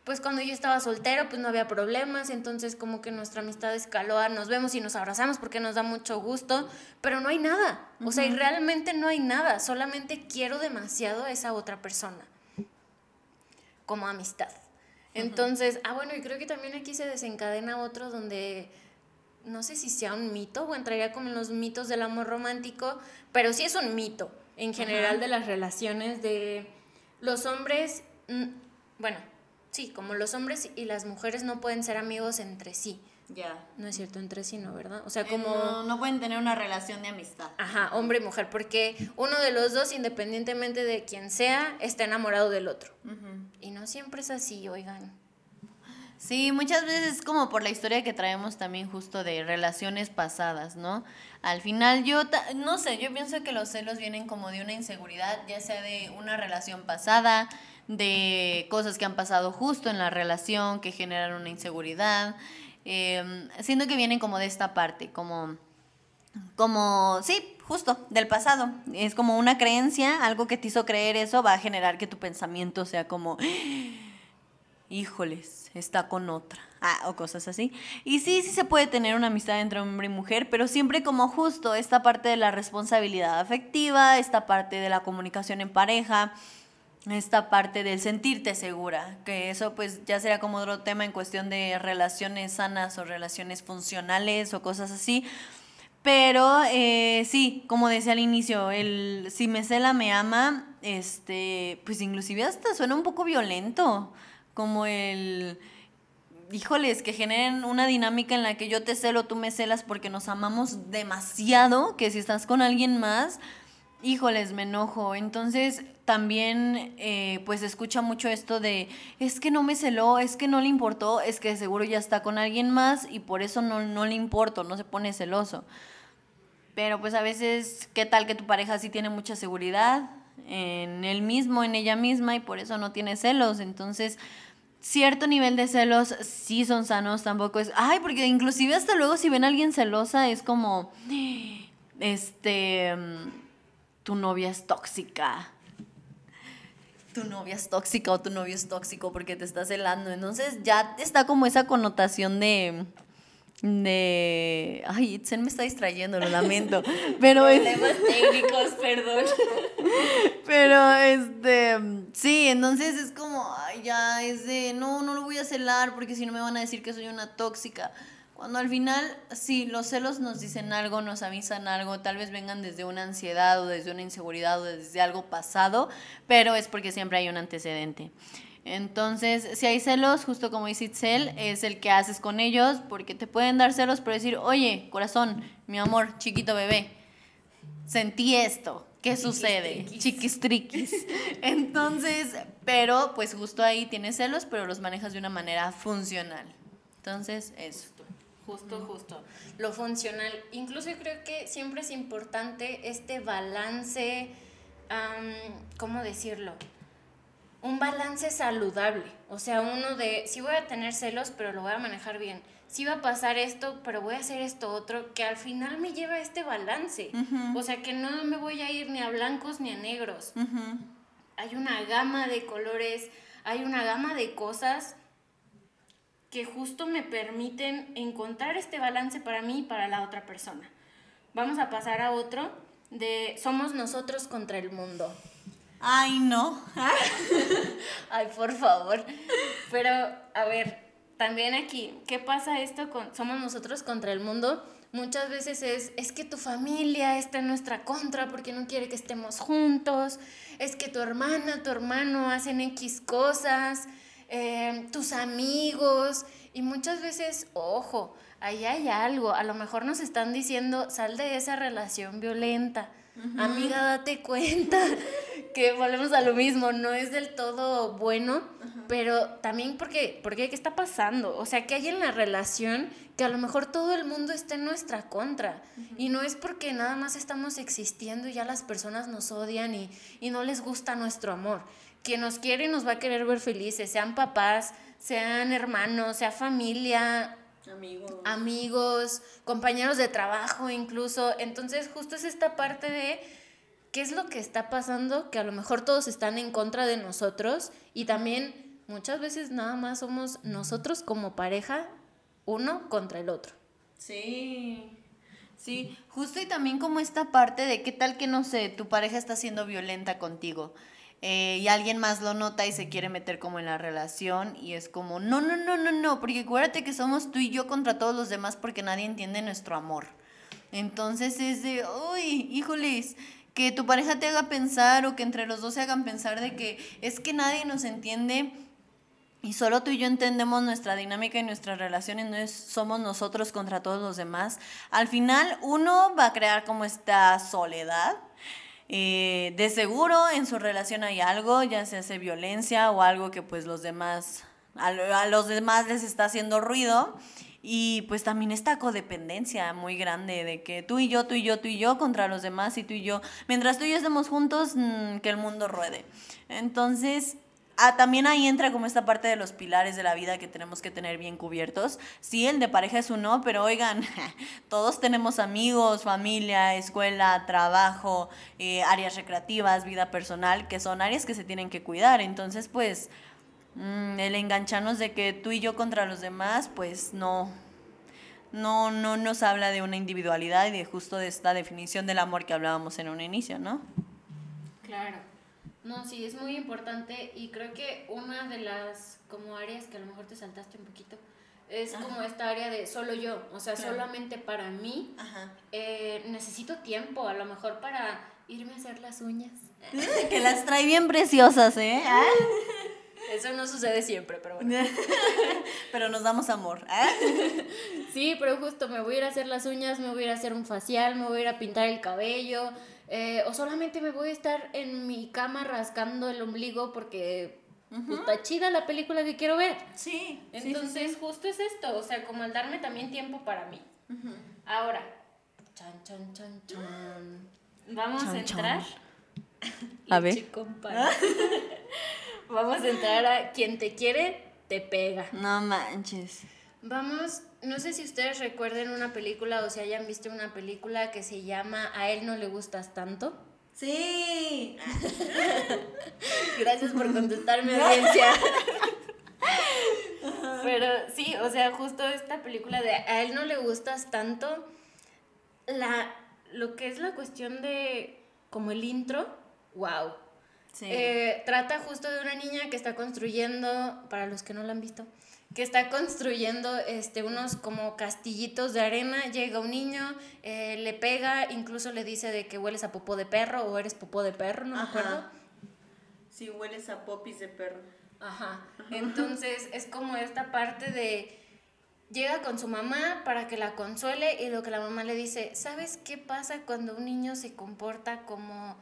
pues cuando yo estaba soltero, pues no había problemas, entonces como que nuestra amistad escaló a nos vemos y nos abrazamos porque nos da mucho gusto, pero no hay nada, o sea, y realmente no hay nada, solamente quiero demasiado a esa otra persona, como amistad. Entonces, ah, bueno, y creo que también aquí se desencadena otro donde no sé si sea un mito o entraría como en los mitos del amor romántico, pero sí es un mito en general de las relaciones de los hombres, mm, bueno, sí, como los hombres y las mujeres no pueden ser amigos entre sí. Ya. No es cierto entre sí, ¿no? ¿Verdad? O sea, eh, como... no, pueden tener una relación de amistad. Ajá, hombre y mujer, porque uno de los dos, independientemente de quien sea, está enamorado del otro. Y no siempre es así, oigan. Sí, muchas veces es como por la historia que traemos también justo de relaciones pasadas, ¿no? Al final yo, no sé, yo pienso que los celos vienen como de una inseguridad, ya sea de una relación pasada, de cosas que han pasado justo en la relación que generan una inseguridad. Eh, siento que vienen como de esta parte, como, como, sí, justo, del pasado. Es como una creencia, algo que te hizo creer eso va a generar que tu pensamiento sea como, híjoles está con otra. Ah, o cosas así. Y sí, sí se puede tener una amistad entre hombre y mujer, pero siempre como justo esta parte de la responsabilidad afectiva, esta parte de la comunicación en pareja, esta parte del sentirte segura, que eso pues ya será como otro tema en cuestión de relaciones sanas o relaciones funcionales o cosas así. Pero eh, sí, como decía al inicio, el si me cela me ama, este, pues inclusive hasta suena un poco violento como el, híjoles, que generen una dinámica en la que yo te celo, tú me celas porque nos amamos demasiado, que si estás con alguien más, híjoles, me enojo. Entonces también eh, pues escucha mucho esto de, es que no me celó, es que no le importó, es que seguro ya está con alguien más y por eso no, no le importo, no se pone celoso. Pero pues a veces, ¿qué tal que tu pareja sí tiene mucha seguridad? En él mismo, en ella misma y por eso no tiene celos. Entonces, cierto nivel de celos sí son sanos, tampoco es, ay, porque inclusive hasta luego si ven a alguien celosa es como, este, tu novia es tóxica. Tu novia es tóxica o tu novio es tóxico porque te está celando. Entonces ya está como esa connotación de, de... Ay, Itzel me está distrayendo, lo lamento. *laughs* Pero Problemas técnicos, perdón. *laughs* Pero, este, sí, entonces es como, ay, ya, es de, no, no lo voy a celar porque si no me van a decir que soy una tóxica. Cuando al final, sí, los celos nos dicen algo, nos avisan algo, tal vez vengan desde una ansiedad o desde una inseguridad o desde algo pasado, pero es porque siempre hay un antecedente. Entonces, si hay celos, justo como dice Itzel, es el que haces con ellos, porque te pueden dar celos por decir, oye, corazón, mi amor, chiquito bebé, sentí esto, ¿qué sucede? Chiquistriquis. *laughs* Entonces, pero pues justo ahí tienes celos, pero los manejas de una manera funcional. Entonces, eso. Justo, justo. Lo funcional. Incluso creo que siempre es importante este balance, ¿cómo decirlo? un balance saludable. O sea, uno de, sí voy a tener celos, pero lo voy a manejar bien. Sí va a pasar esto, pero voy a hacer esto otro, que al final me lleva a este balance. O sea, que no me voy a ir ni a blancos ni a negros. Hay una gama de colores, hay una gama de cosas que justo me permiten encontrar este balance para mí y para la otra persona. Vamos a pasar a otro de somos nosotros contra el mundo. Ay, no. *laughs* Ay, por favor. Pero, a ver, también aquí, ¿qué pasa esto con somos nosotros contra el mundo? Muchas veces es, es que tu familia está en nuestra contra porque no quiere que estemos juntos, es que tu hermana, tu hermano hacen X cosas, eh, tus amigos, y muchas veces, ojo, ahí hay algo, a lo mejor nos están diciendo, sal de esa relación violenta, amiga, date cuenta que volvemos a lo mismo, no es del todo bueno, pero también porque, porque, ¿qué está pasando? O sea, que hay en la relación que a lo mejor todo el mundo está en nuestra contra. Y no es porque nada más estamos existiendo y ya las personas nos odian y, y no les gusta nuestro amor. Quien nos quiere nos va a querer ver felices, sean papás, sean hermanos, sea familia, Amigos. amigos, compañeros de trabajo incluso. Entonces justo es esta parte de qué es lo que está pasando, que a lo mejor todos están en contra de nosotros y también muchas veces nada más somos nosotros como pareja uno contra el otro. Sí. Sí, justo y también como esta parte de qué tal que no sé, tu pareja está siendo violenta contigo. Eh, y alguien más lo nota y se quiere meter como en la relación y es como, no, no, no, no, no, porque acuérdate que somos tú y yo contra todos los demás porque nadie entiende nuestro amor. Entonces es de, uy, híjoles, que tu pareja te haga pensar o que entre los dos se hagan pensar de que es que nadie nos entiende y solo tú y yo entendemos nuestra dinámica y nuestras relaciones, no es, somos nosotros contra todos los demás. Al final uno va a crear como esta soledad. Eh, de seguro en su relación hay algo, ya se hace violencia o algo que pues los demás, a los demás les está haciendo ruido. Y pues también esta codependencia muy grande de que tú y yo, tú y yo, tú y yo contra los demás y tú y yo, mientras tú y yo estemos juntos, mm, que el mundo ruede. Entonces, ah, también ahí entra como esta parte de los pilares de la vida que tenemos que tener bien cubiertos. Sí, el de pareja es uno, pero oigan, *laughs* todos tenemos amigos, familia, escuela, trabajo, eh, áreas recreativas, vida personal, que son áreas que se tienen que cuidar. Entonces, pues Mm, el engancharnos de que tú y yo contra los demás, pues no, no, no nos habla de una individualidad y de justo de esta definición del amor que hablábamos en un inicio, ¿no? Claro. No, sí, es muy importante y creo que una de las como áreas que a lo mejor te saltaste un poquito es como esta área de solo yo, o sea, solamente para mí. Eh, necesito tiempo, a lo mejor para irme a hacer las uñas. *laughs* que las trae bien preciosas, ¿eh? *laughs* Eso no sucede siempre, pero bueno. *laughs* pero nos damos amor. ¿eh? *laughs* Sí, pero justo me voy a ir a hacer las uñas, me voy a ir a hacer un facial, me voy a ir a pintar el cabello, eh, o solamente me voy a estar en mi cama rascando el ombligo porque pues, está chida la película que quiero ver. Sí. Entonces, justo es esto, o sea, como el darme también tiempo para mí. Ahora, chan, chan, chan, chan. Vamos a entrar *laughs* A ver. *laughs* Vamos a entrar a quien te quiere, te pega. No manches. Vamos, no sé si ustedes recuerden una película o si hayan visto una película que se llama A él no le gustas tanto. Sí. *laughs* Gracias por contestarme, audiencia. Pero sí, o sea, justo esta película de a él no le gustas tanto, la, lo que es la cuestión de como el intro, wow. Sí. Eh, trata justo de una niña que está construyendo, para los que no la han visto, que está construyendo este, unos como castillitos de arena, llega un niño, eh, le pega, incluso le dice de que hueles a popó de perro o eres popó de perro, no me acuerdo. Sí, hueles a popis de perro. Ajá. Entonces es como esta parte de llega con su mamá para que la consuele y lo que la mamá le dice, ¿sabes qué pasa cuando un niño se comporta como...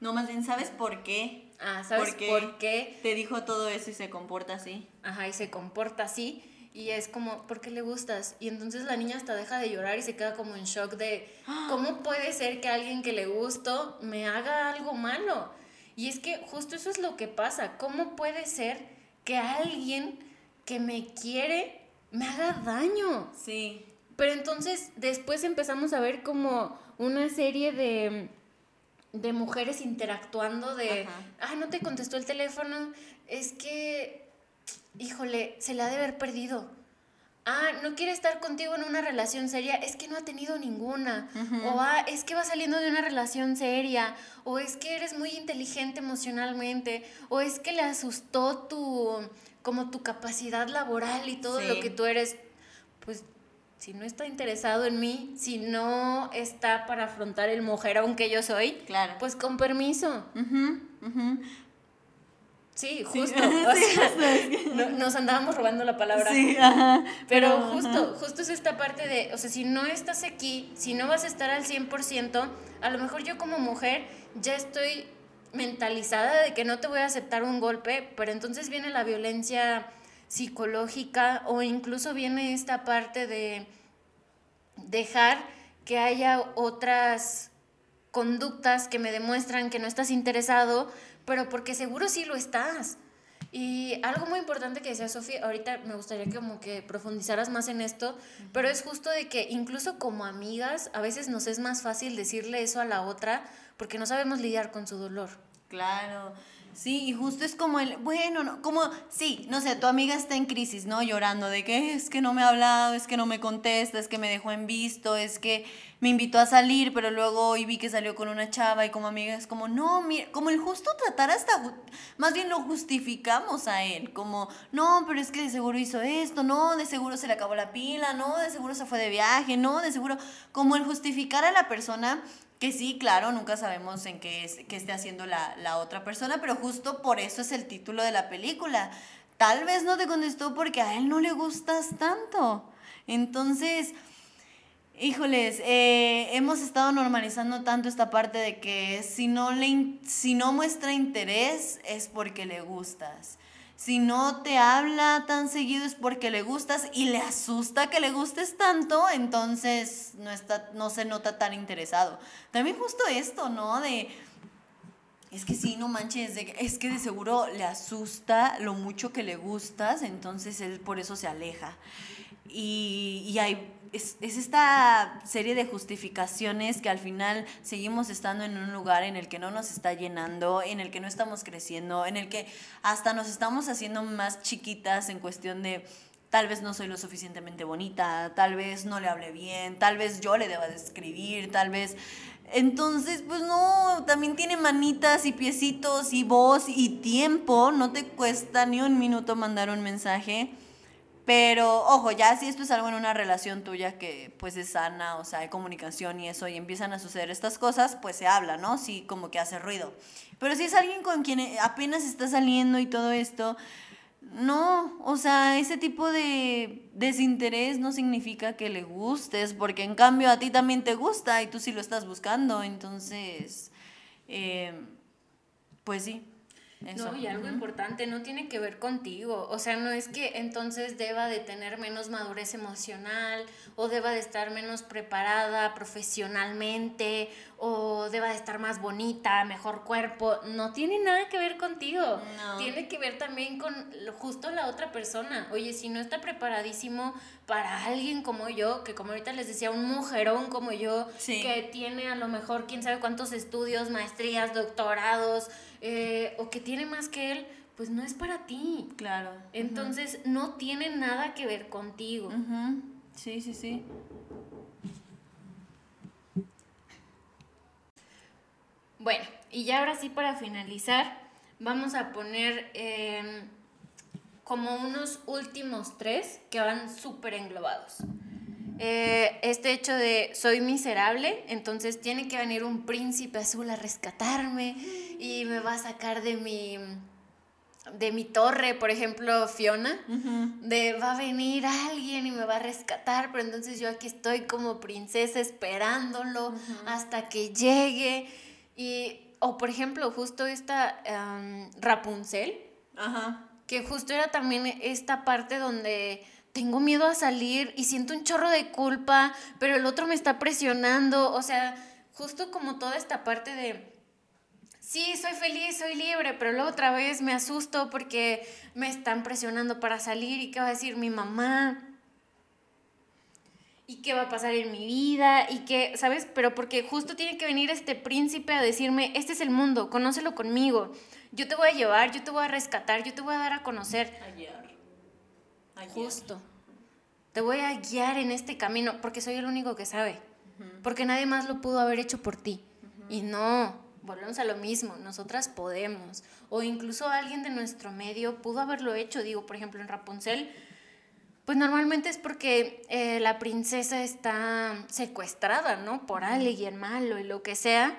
No, más bien, ¿sabes por qué? Ah, ¿sabes por qué? Te dijo todo eso y se comporta así. Ajá, y se comporta así. Y es como, ¿por qué le gustas? Y entonces la niña hasta deja de llorar y se queda como en shock de, *gasps* ¿cómo puede ser que alguien que le gusto me haga algo malo? Y es que justo eso es lo que pasa. ¿Cómo puede ser que alguien que me quiere me haga daño. Sí. Pero entonces después empezamos a ver como una serie de, de mujeres interactuando de, ah, no te contestó el teléfono, es que, híjole, se la ha de haber perdido. Ah, no quiere estar contigo en una relación seria, es que no ha tenido ninguna. O ah, es que va saliendo de una relación seria. O es que eres muy inteligente emocionalmente. O es que le asustó tu, como tu capacidad laboral y todo lo que tú eres, pues si no está interesado en mí, si no está para afrontar el mujerón que yo soy, claro. pues con permiso. Sí, justo. *laughs* nos andábamos robando la palabra. Sí, pero, justo, justo es esta parte de, o sea, si no estás aquí, si no vas a estar al 100%, a lo mejor yo como mujer ya estoy mentalizada de que no te voy a aceptar un golpe, pero entonces viene la violencia psicológica o incluso viene esta parte de dejar que haya otras conductas que me demuestran que no estás interesado, pero porque seguro sí lo estás. Y algo muy importante que decía Sofía, ahorita me gustaría como que profundizaras más en esto, pero es justo de que incluso como amigas a veces nos es más fácil decirle eso a la otra porque no sabemos lidiar con su dolor. Claro. Sí, y justo es como el, bueno, no, como, sí, no sé, tu amiga está en crisis, ¿no? Llorando de que es que no me ha hablado, es que no me contesta, es que me dejó en visto, es que me invitó a salir, pero luego hoy vi que salió con una chava y como amiga es como, no, mira, como el justo tratar hasta, más bien lo justificamos a él, como, no, pero es que de seguro hizo esto, no, de seguro se le acabó la pila, no, de seguro se fue de viaje, no, de seguro, como el justificar a la persona que sí, claro, nunca sabemos en qué, es, qué esté haciendo la, la, otra persona, pero justo por eso es el título de la película. Tal vez no te contestó porque a él no le gustas tanto. Entonces, híjoles, eh, hemos estado normalizando tanto esta parte de que si no, le, si no muestra interés es porque le gustas. Si no te habla tan seguido es porque le gustas y le asusta que le gustes tanto, entonces no, está, no se nota tan interesado. También justo esto, ¿no? De, es que sí, no manches, es que de seguro le asusta lo mucho que le gustas, entonces él por eso se aleja. Y, y hay es, esta serie de justificaciones que al final seguimos estando en un lugar en el que no nos está llenando, en el que no estamos creciendo, en el que hasta nos estamos haciendo más chiquitas en cuestión de tal vez no soy lo suficientemente bonita, tal vez no le hable bien, tal vez yo le deba de escribir, tal vez... Entonces, pues no, también tiene manitas y piecitos y voz y tiempo, no te cuesta ni un minuto mandar un mensaje pero, ojo, ya si esto es algo en una relación tuya que pues es sana, o sea, hay comunicación y eso, y empiezan a suceder estas cosas, pues se habla, ¿no? Sí, como que hace ruido. Pero si es alguien con quien apenas está saliendo y todo esto, no, o sea, ese tipo de desinterés no significa que le gustes, porque en cambio a ti también te gusta y tú sí lo estás buscando, entonces, eh, pues sí. No, y algo importante, no tiene que ver contigo. O sea, no es que entonces deba de tener menos madurez emocional o deba de estar menos preparada profesionalmente o deba de estar más bonita, mejor cuerpo. No tiene nada que ver contigo. Tiene que ver también con justo la otra persona. Oye, si no está preparadísimo para alguien como yo, que como ahorita les decía, un mujerón como yo, que tiene a lo mejor quién sabe cuántos estudios, maestrías, doctorados, eh, o que tiene más que él, pues no es para ti. Claro. Entonces no tiene nada que ver contigo. Sí, sí, sí. Bueno, y ya ahora sí para finalizar, vamos a poner em, como unos últimos tres que van súper englobados. Eh, este hecho de soy miserable, entonces tiene que venir un príncipe azul a rescatarme y me va a sacar de mi de mi torre, por ejemplo, Fiona, de va a venir alguien y me va a rescatar, pero entonces yo aquí estoy como princesa esperándolo hasta que llegue. Y o por ejemplo, justo esta Rapunzel, que justo era también esta parte donde tengo miedo a salir y siento un chorro de culpa, pero el otro me está presionando, o sea, justo como toda esta parte de, sí, soy feliz, soy libre, pero luego otra vez me asusto porque me están presionando para salir y qué va a decir mi mamá. Y qué va a pasar en mi vida, y qué, ¿sabes? Pero porque justo tiene que venir este príncipe a decirme, este es el mundo, conócelo conmigo, yo te voy a llevar, yo te voy a rescatar, yo te voy a dar a conocer. Justo. Te voy a guiar en este camino porque soy el único que sabe. Porque nadie más lo pudo haber hecho por ti. Y no, volvemos a lo mismo, nosotras podemos. O incluso alguien de nuestro medio pudo haberlo hecho. Digo, por ejemplo, en Rapunzel, pues normalmente es porque eh, la princesa está secuestrada, ¿no? Por alguien malo y lo que sea.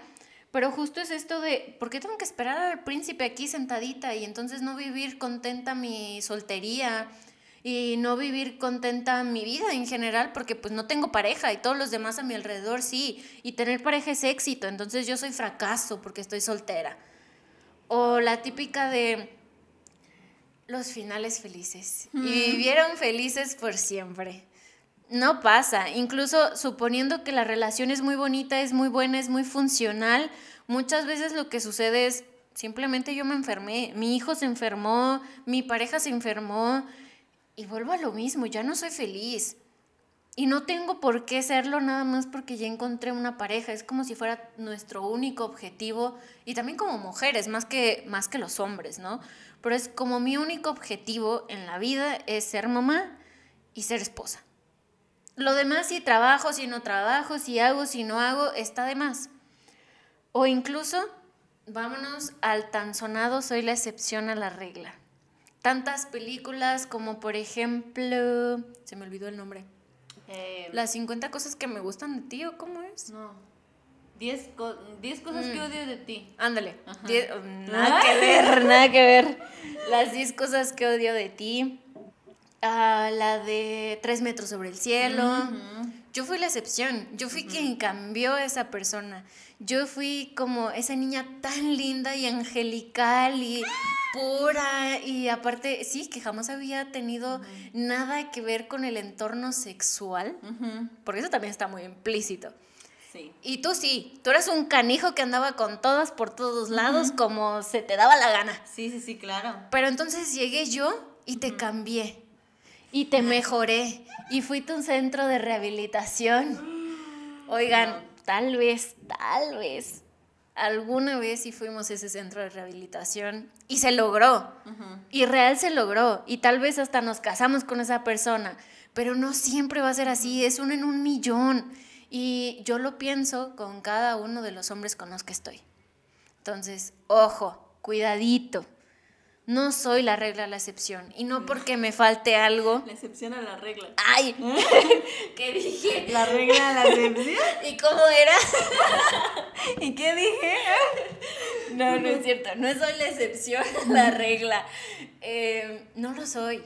Pero justo es esto de, ¿por qué tengo que esperar al príncipe aquí sentadita y entonces no vivir contenta mi soltería y no vivir contenta mi vida en general porque pues no tengo pareja y todos los demás a mi alrededor sí y tener pareja es éxito, entonces yo soy fracaso porque estoy soltera. O la típica de los finales felices y vivieron felices por siempre. No pasa, incluso suponiendo que la relación es muy bonita, es muy buena, es muy funcional, muchas veces lo que sucede es simplemente yo me enfermé, mi hijo se enfermó, mi pareja se enfermó, y vuelvo a lo mismo, ya no soy feliz. Y no tengo por qué serlo nada más porque ya encontré una pareja. Es como si fuera nuestro único objetivo. Y también como mujeres, más que, más que los hombres, ¿no? Pero es como mi único objetivo en la vida es ser mamá y ser esposa. Lo demás, si trabajo, si no trabajo, si hago, si no hago, está de más. O incluso, vámonos al tan sonado, soy la excepción a la regla tantas películas como por ejemplo, se me olvidó el nombre. Eh, Las 50 cosas que me gustan de ti, ¿o cómo es? No. 10 cosas que mm. odio de ti. Ándale. nada que ver, *laughs* nada que ver. Las 10 cosas que odio de ti. Ah, la de 3 metros sobre el cielo. Yo fui la excepción. Yo fui quien cambió a esa persona. Yo fui como esa niña tan linda y angelical y pura y aparte, sí, que jamás había tenido nada que ver con el entorno sexual, porque eso también está muy implícito. Sí. Y tú sí, tú eras un canijo que andaba con todas por todos lados como se te daba la gana. Sí, sí, sí, claro. Pero entonces llegué yo y te cambié y te mejoré y fui tu centro de rehabilitación. *gasps* Oigan, tal vez, tal vez alguna vez sí fuimos a ese centro de rehabilitación y se logró. Y real se logró. Y tal vez hasta nos casamos con esa persona. Pero no siempre va a ser así. Es uno en un millón. Y yo lo pienso con cada uno de los hombres con los que estoy. Entonces, ojo, cuidadito. No soy la regla, la excepción. Y no porque me falte algo. La excepción a la regla. ¡Ay! *laughs* ¿Qué dije? La regla a la excepción. *laughs* ¿Y cómo era? *laughs* ¿Y qué dije? No, no es cierto. No soy la excepción a la regla. Eh, no lo soy.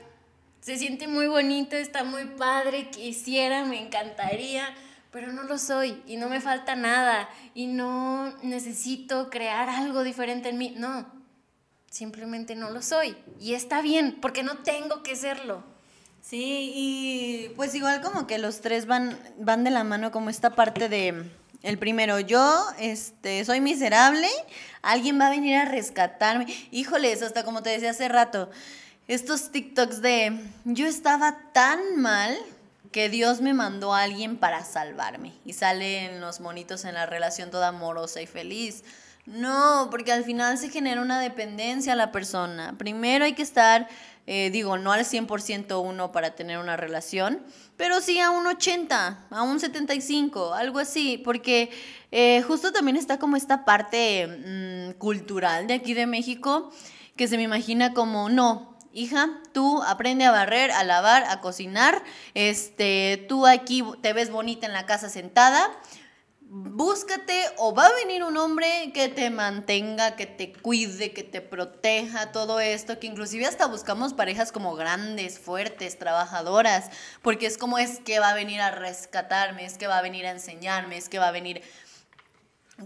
Se siente muy bonito, está muy padre, quisiera, me encantaría, pero no lo soy y no me falta nada y no necesito crear algo diferente en mí. No, simplemente no lo soy. Y está bien, porque no tengo que serlo. Sí, y pues igual como que los tres van, van de la mano como esta parte de el primero, yo este, soy miserable, alguien va a venir a rescatarme. Híjoles, hasta como te decía hace rato, estos TikToks de yo estaba tan mal que Dios me mandó a alguien para salvarme. Y salen los monitos en la relación toda amorosa y feliz. No, porque al final se genera una dependencia a la persona. Primero hay que estar, eh, digo, no al 100% uno para tener una relación, pero sí a un 80, a un 75, algo así, porque eh, justo también está como esta parte mm, cultural de aquí de México que se me imagina como, no, hija, tú aprende a barrer, a lavar, a cocinar, este, tú aquí te ves bonita en la casa sentada, búscate o va a venir un hombre que te mantenga, que te cuide, que te proteja, todo esto, que inclusive hasta buscamos parejas como grandes, fuertes, trabajadoras, porque es como es que va a venir a rescatarme, es que va a venir a enseñarme, es que va a venir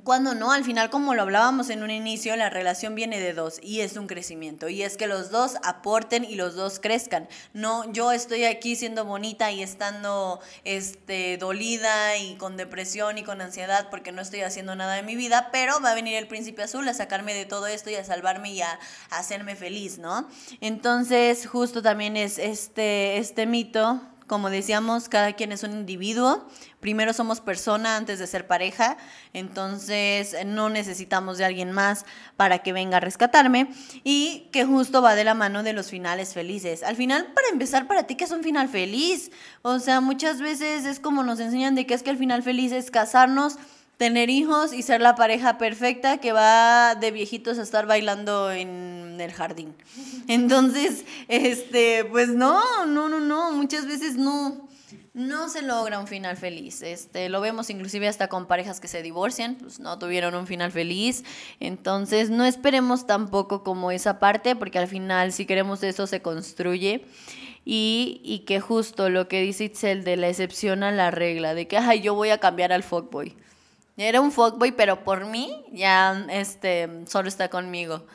cuando no, al final, como lo hablábamos en un inicio, la relación viene de dos y es un crecimiento. Y es que los dos aporten y los dos crezcan. No, yo estoy aquí siendo bonita y estando este, dolida y con depresión y con ansiedad porque no estoy haciendo nada de mi vida, pero va a venir el príncipe azul a sacarme de todo esto y a salvarme y a, a hacerme feliz, ¿no? Entonces, justo también es este, este mito como decíamos, cada quien es un individuo. Primero somos persona antes de ser pareja, entonces no necesitamos de alguien más para que venga a rescatarme y que justo va de la mano de los finales felices. Al final, para empezar, para ti, ¿qué es un final feliz? O sea, muchas veces es como nos enseñan de que es que el final feliz es casarnos tener hijos y ser la pareja perfecta que va de viejitos a estar bailando en el jardín. *laughs* Entonces, este, pues no, no, no, no, muchas veces no, no se logra un final feliz. Este, lo vemos inclusive hasta con parejas que se divorcian, pues no tuvieron un final feliz. Entonces, no esperemos tampoco como esa parte, porque al final si queremos eso se construye. Y, y que justo lo que dice Itzel de la excepción a la regla, de que, ay, yo voy a cambiar al fuckboy era un fuckboy, pero por mí ya este, solo está conmigo.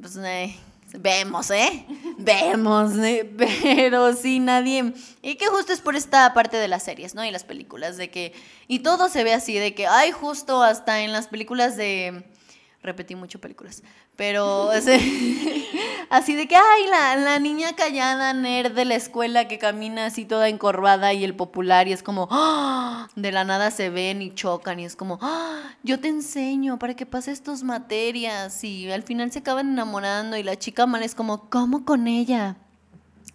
Pues, eh, vemos, ¿eh? Vemos, ¿eh? *laughs* pero sí, nadie. Y que justo es por esta parte de las series, ¿no? Y las películas, de que. Y todo se ve así, de que, ay, justo hasta en las películas de repetí mucho películas, pero *laughs* así de que, ay, la, la, niña callada, nerd de la escuela que camina así toda encorvada y el popular y es como, ¡ah! de la nada se ven y chocan y es como, ¡ah! yo te enseño para que pases tus materias y al final se acaban enamorando y la chica mal es como, ¿cómo con ella?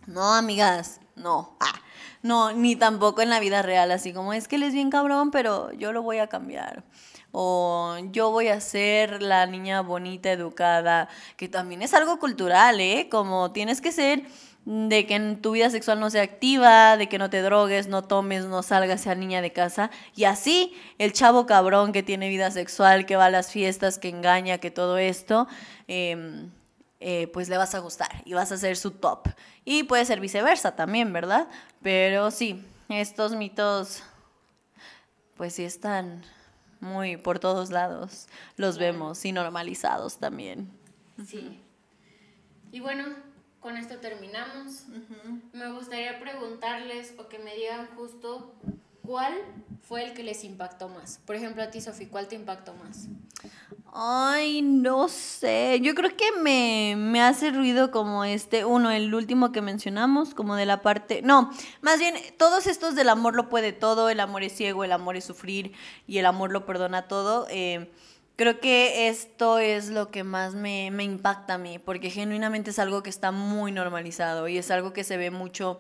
No, amigas, no. Ah. No, ni tampoco en la vida real, así como es que él es bien cabrón, pero yo lo voy a cambiar o yo voy a ser la niña bonita, educada, que también es algo cultural, ¿eh? Como tienes que ser de que en tu vida sexual no sea activa, de que no te drogues, no tomes, no salgas, sea niña de casa. Y así el chavo cabrón que tiene vida sexual, que va a las fiestas, que engaña, que todo esto, em, eh, pues le vas a gustar y vas a ser su top. Y puede ser viceversa también, ¿verdad? Pero sí, estos mitos, pues sí están muy por todos lados los vemos y normalizados también. Sí. Y bueno, con esto terminamos. Me gustaría preguntarles o que me digan justo cuál fue el que les impactó más. Por ejemplo, a ti, Sofi, ¿cuál te impactó más? Ay, no sé. Yo creo que me, me, hace ruido como este, uno, el último que mencionamos, como de la parte. No, más bien, todos estos del amor lo puede todo, el amor es ciego, el amor es sufrir y el amor lo perdona todo. Eh, creo que esto es lo que más me, me impacta a mí, porque genuinamente es algo que está muy normalizado y es algo que se ve mucho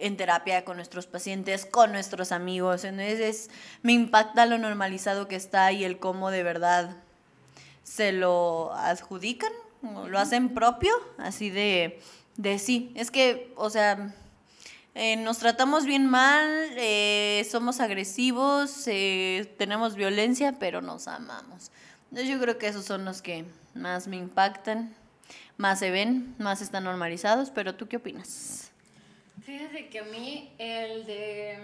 en terapia con nuestros pacientes, con nuestros amigos. Entonces me impacta lo normalizado que está y el cómo de verdad se lo adjudican, lo hacen propio, así de, de sí. Es que, o sea, eh, nos tratamos bien mal, eh, somos agresivos, eh, tenemos violencia, pero nos amamos. Entonces yo creo que esos son los que más me impactan, más se ven, más están normalizados, pero ¿tú qué opinas? Fíjate que a mí el de...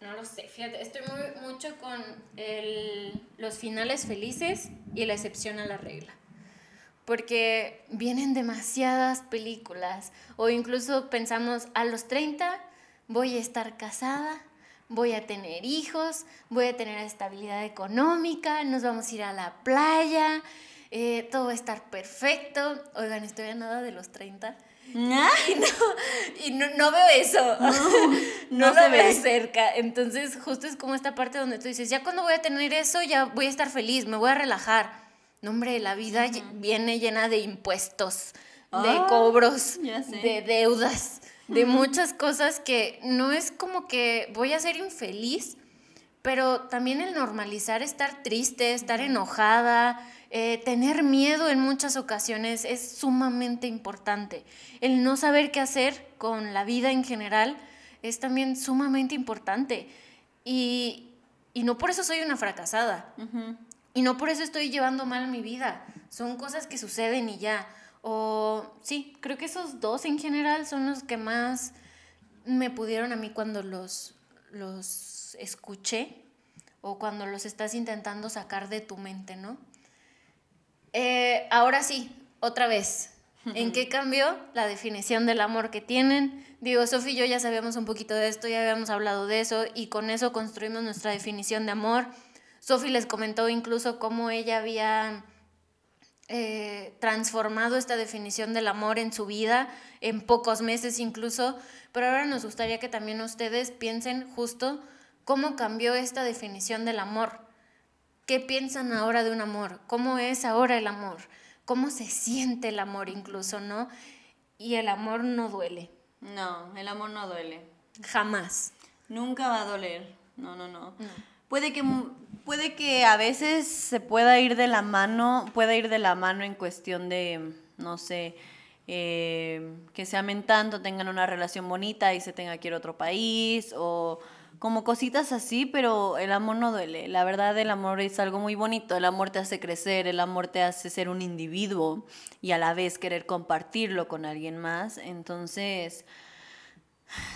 No lo sé, fíjate, estoy muy, mucho con el, los finales felices y la excepción a la regla. porque vienen demasiadas películas o incluso pensamos a los 30 voy a estar casada, voy a tener hijos, voy a tener estabilidad económica, nos vamos a ir a la playa, eh, todo va a estar perfecto. Oigan, estoy a nada de los 30. *laughs* ¿Ah? Y, no, no, veo eso. No, *laughs* lo veo cerca. Entonces, justo es como esta parte donde tú dices, ya cuando voy a tener eso, ya voy a estar feliz, me voy a relajar. No, hombre, la vida viene llena de impuestos, de Ah, cobros, de deudas, de muchas cosas que no es como que voy a ser infeliz, pero también el normalizar estar triste, estar enojada, eh, tener miedo en muchas ocasiones es sumamente importante. El no saber qué hacer con la vida en general es también sumamente importante. Y, y no por eso soy una fracasada. Y no por eso estoy llevando mal mi vida. Son cosas que suceden y ya. O sí, creo que esos dos en general son los que más me pudieron a mí cuando los, los escuché o cuando los estás intentando sacar de tu mente, ¿no? Eh, ahora sí, otra vez. ¿En qué *laughs* cambió la definición del amor que tienen? Digo, Sofi y yo ya sabíamos un poquito de esto, ya habíamos hablado de eso y con eso construimos nuestra definición de amor. Sofi les comentó incluso cómo ella había eh, transformado esta definición del amor en su vida, en pocos meses incluso, pero ahora nos gustaría que también ustedes piensen justo cómo cambió esta definición del amor. ¿Qué piensan ahora de un amor? ¿Cómo es ahora el amor? ¿Cómo se siente el amor incluso, no? Y el amor no duele, No, el amor no duele. jamás. Nunca va a doler. No, no, no. Puede que puede que a veces se pueda ir de la mano, pueda ir de la mano en cuestión de, no sé, eh, que se amen tanto, tengan una relación bonita y se tenga que ir a otro país o como cositas así, pero el amor no duele. La verdad, el amor es algo muy bonito. El amor te hace crecer, el amor te hace ser un individuo y a la vez querer compartirlo con alguien más. Entonces,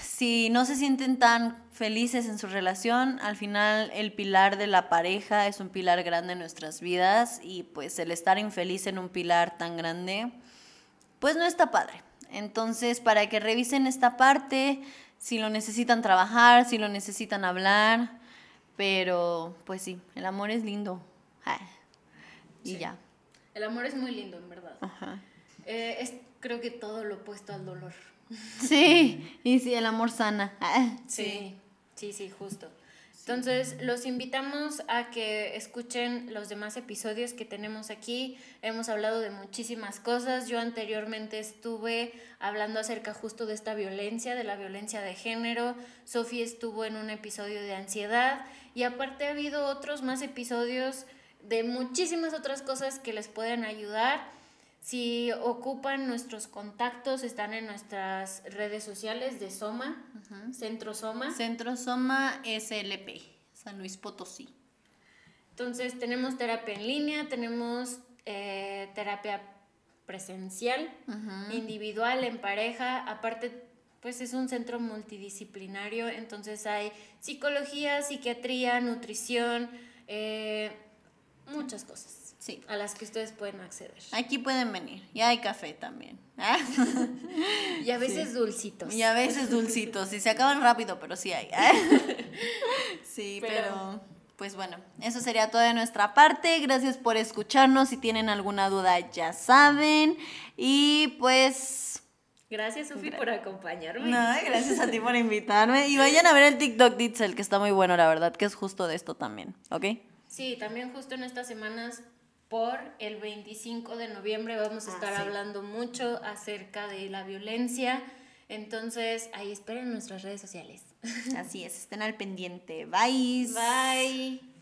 si no se sienten tan felices en su relación, al final el pilar de la pareja es un pilar grande en nuestras vidas y pues el estar infeliz en un pilar tan grande, pues no está padre. Entonces, para que revisen esta parte, si lo necesitan trabajar, si lo necesitan hablar, pero pues sí, el amor es lindo. Y Sí. ya. El amor es muy lindo, en verdad. Ajá. Eh, es creo que todo lo opuesto al dolor. Sí, *laughs* y sí, el amor sana. Sí, sí, sí, justo. Entonces, los invitamos a que escuchen los demás episodios que tenemos aquí. Hemos hablado de muchísimas cosas. Yo anteriormente estuve hablando acerca justo de esta violencia, de la violencia de género. Sofía estuvo en un episodio de ansiedad. Y aparte ha habido otros más episodios de muchísimas otras cosas que les pueden ayudar. Si ocupan nuestros contactos, están en nuestras redes sociales de Soma, Centro Soma. Centro Soma SLP, San Luis Potosí. Entonces tenemos terapia en línea, tenemos eh, terapia presencial, individual, en pareja. Aparte, pues es un centro multidisciplinario, entonces hay psicología, psiquiatría, nutrición, eh, muchas cosas Sí. a las que ustedes pueden acceder. Aquí pueden venir. Y hay café también. Ah, *laughs* Y a veces dulcitos. Y a veces dulcitos. Y se acaban rápido, pero sí hay. Ah. *laughs* Sí, Pero- pero... Pues bueno, eso sería todo de nuestra parte. Gracias por escucharnos. Si tienen alguna duda, ya saben. Y pues... Gracias, Sofi, por acompañarme. No, gracias a ti por *laughs* invitarme. Y vayan a ver el TikTok de Itzel, que está muy bueno, la verdad, que es justo de esto también. ¿Ok? Sí, también justo en estas semanas, por el 25 de noviembre, vamos a Ah, estar sí. hablando mucho acerca de la violencia. Entonces, ahí esperen nuestras redes sociales. Así es, estén al pendiente. Bye. Bye.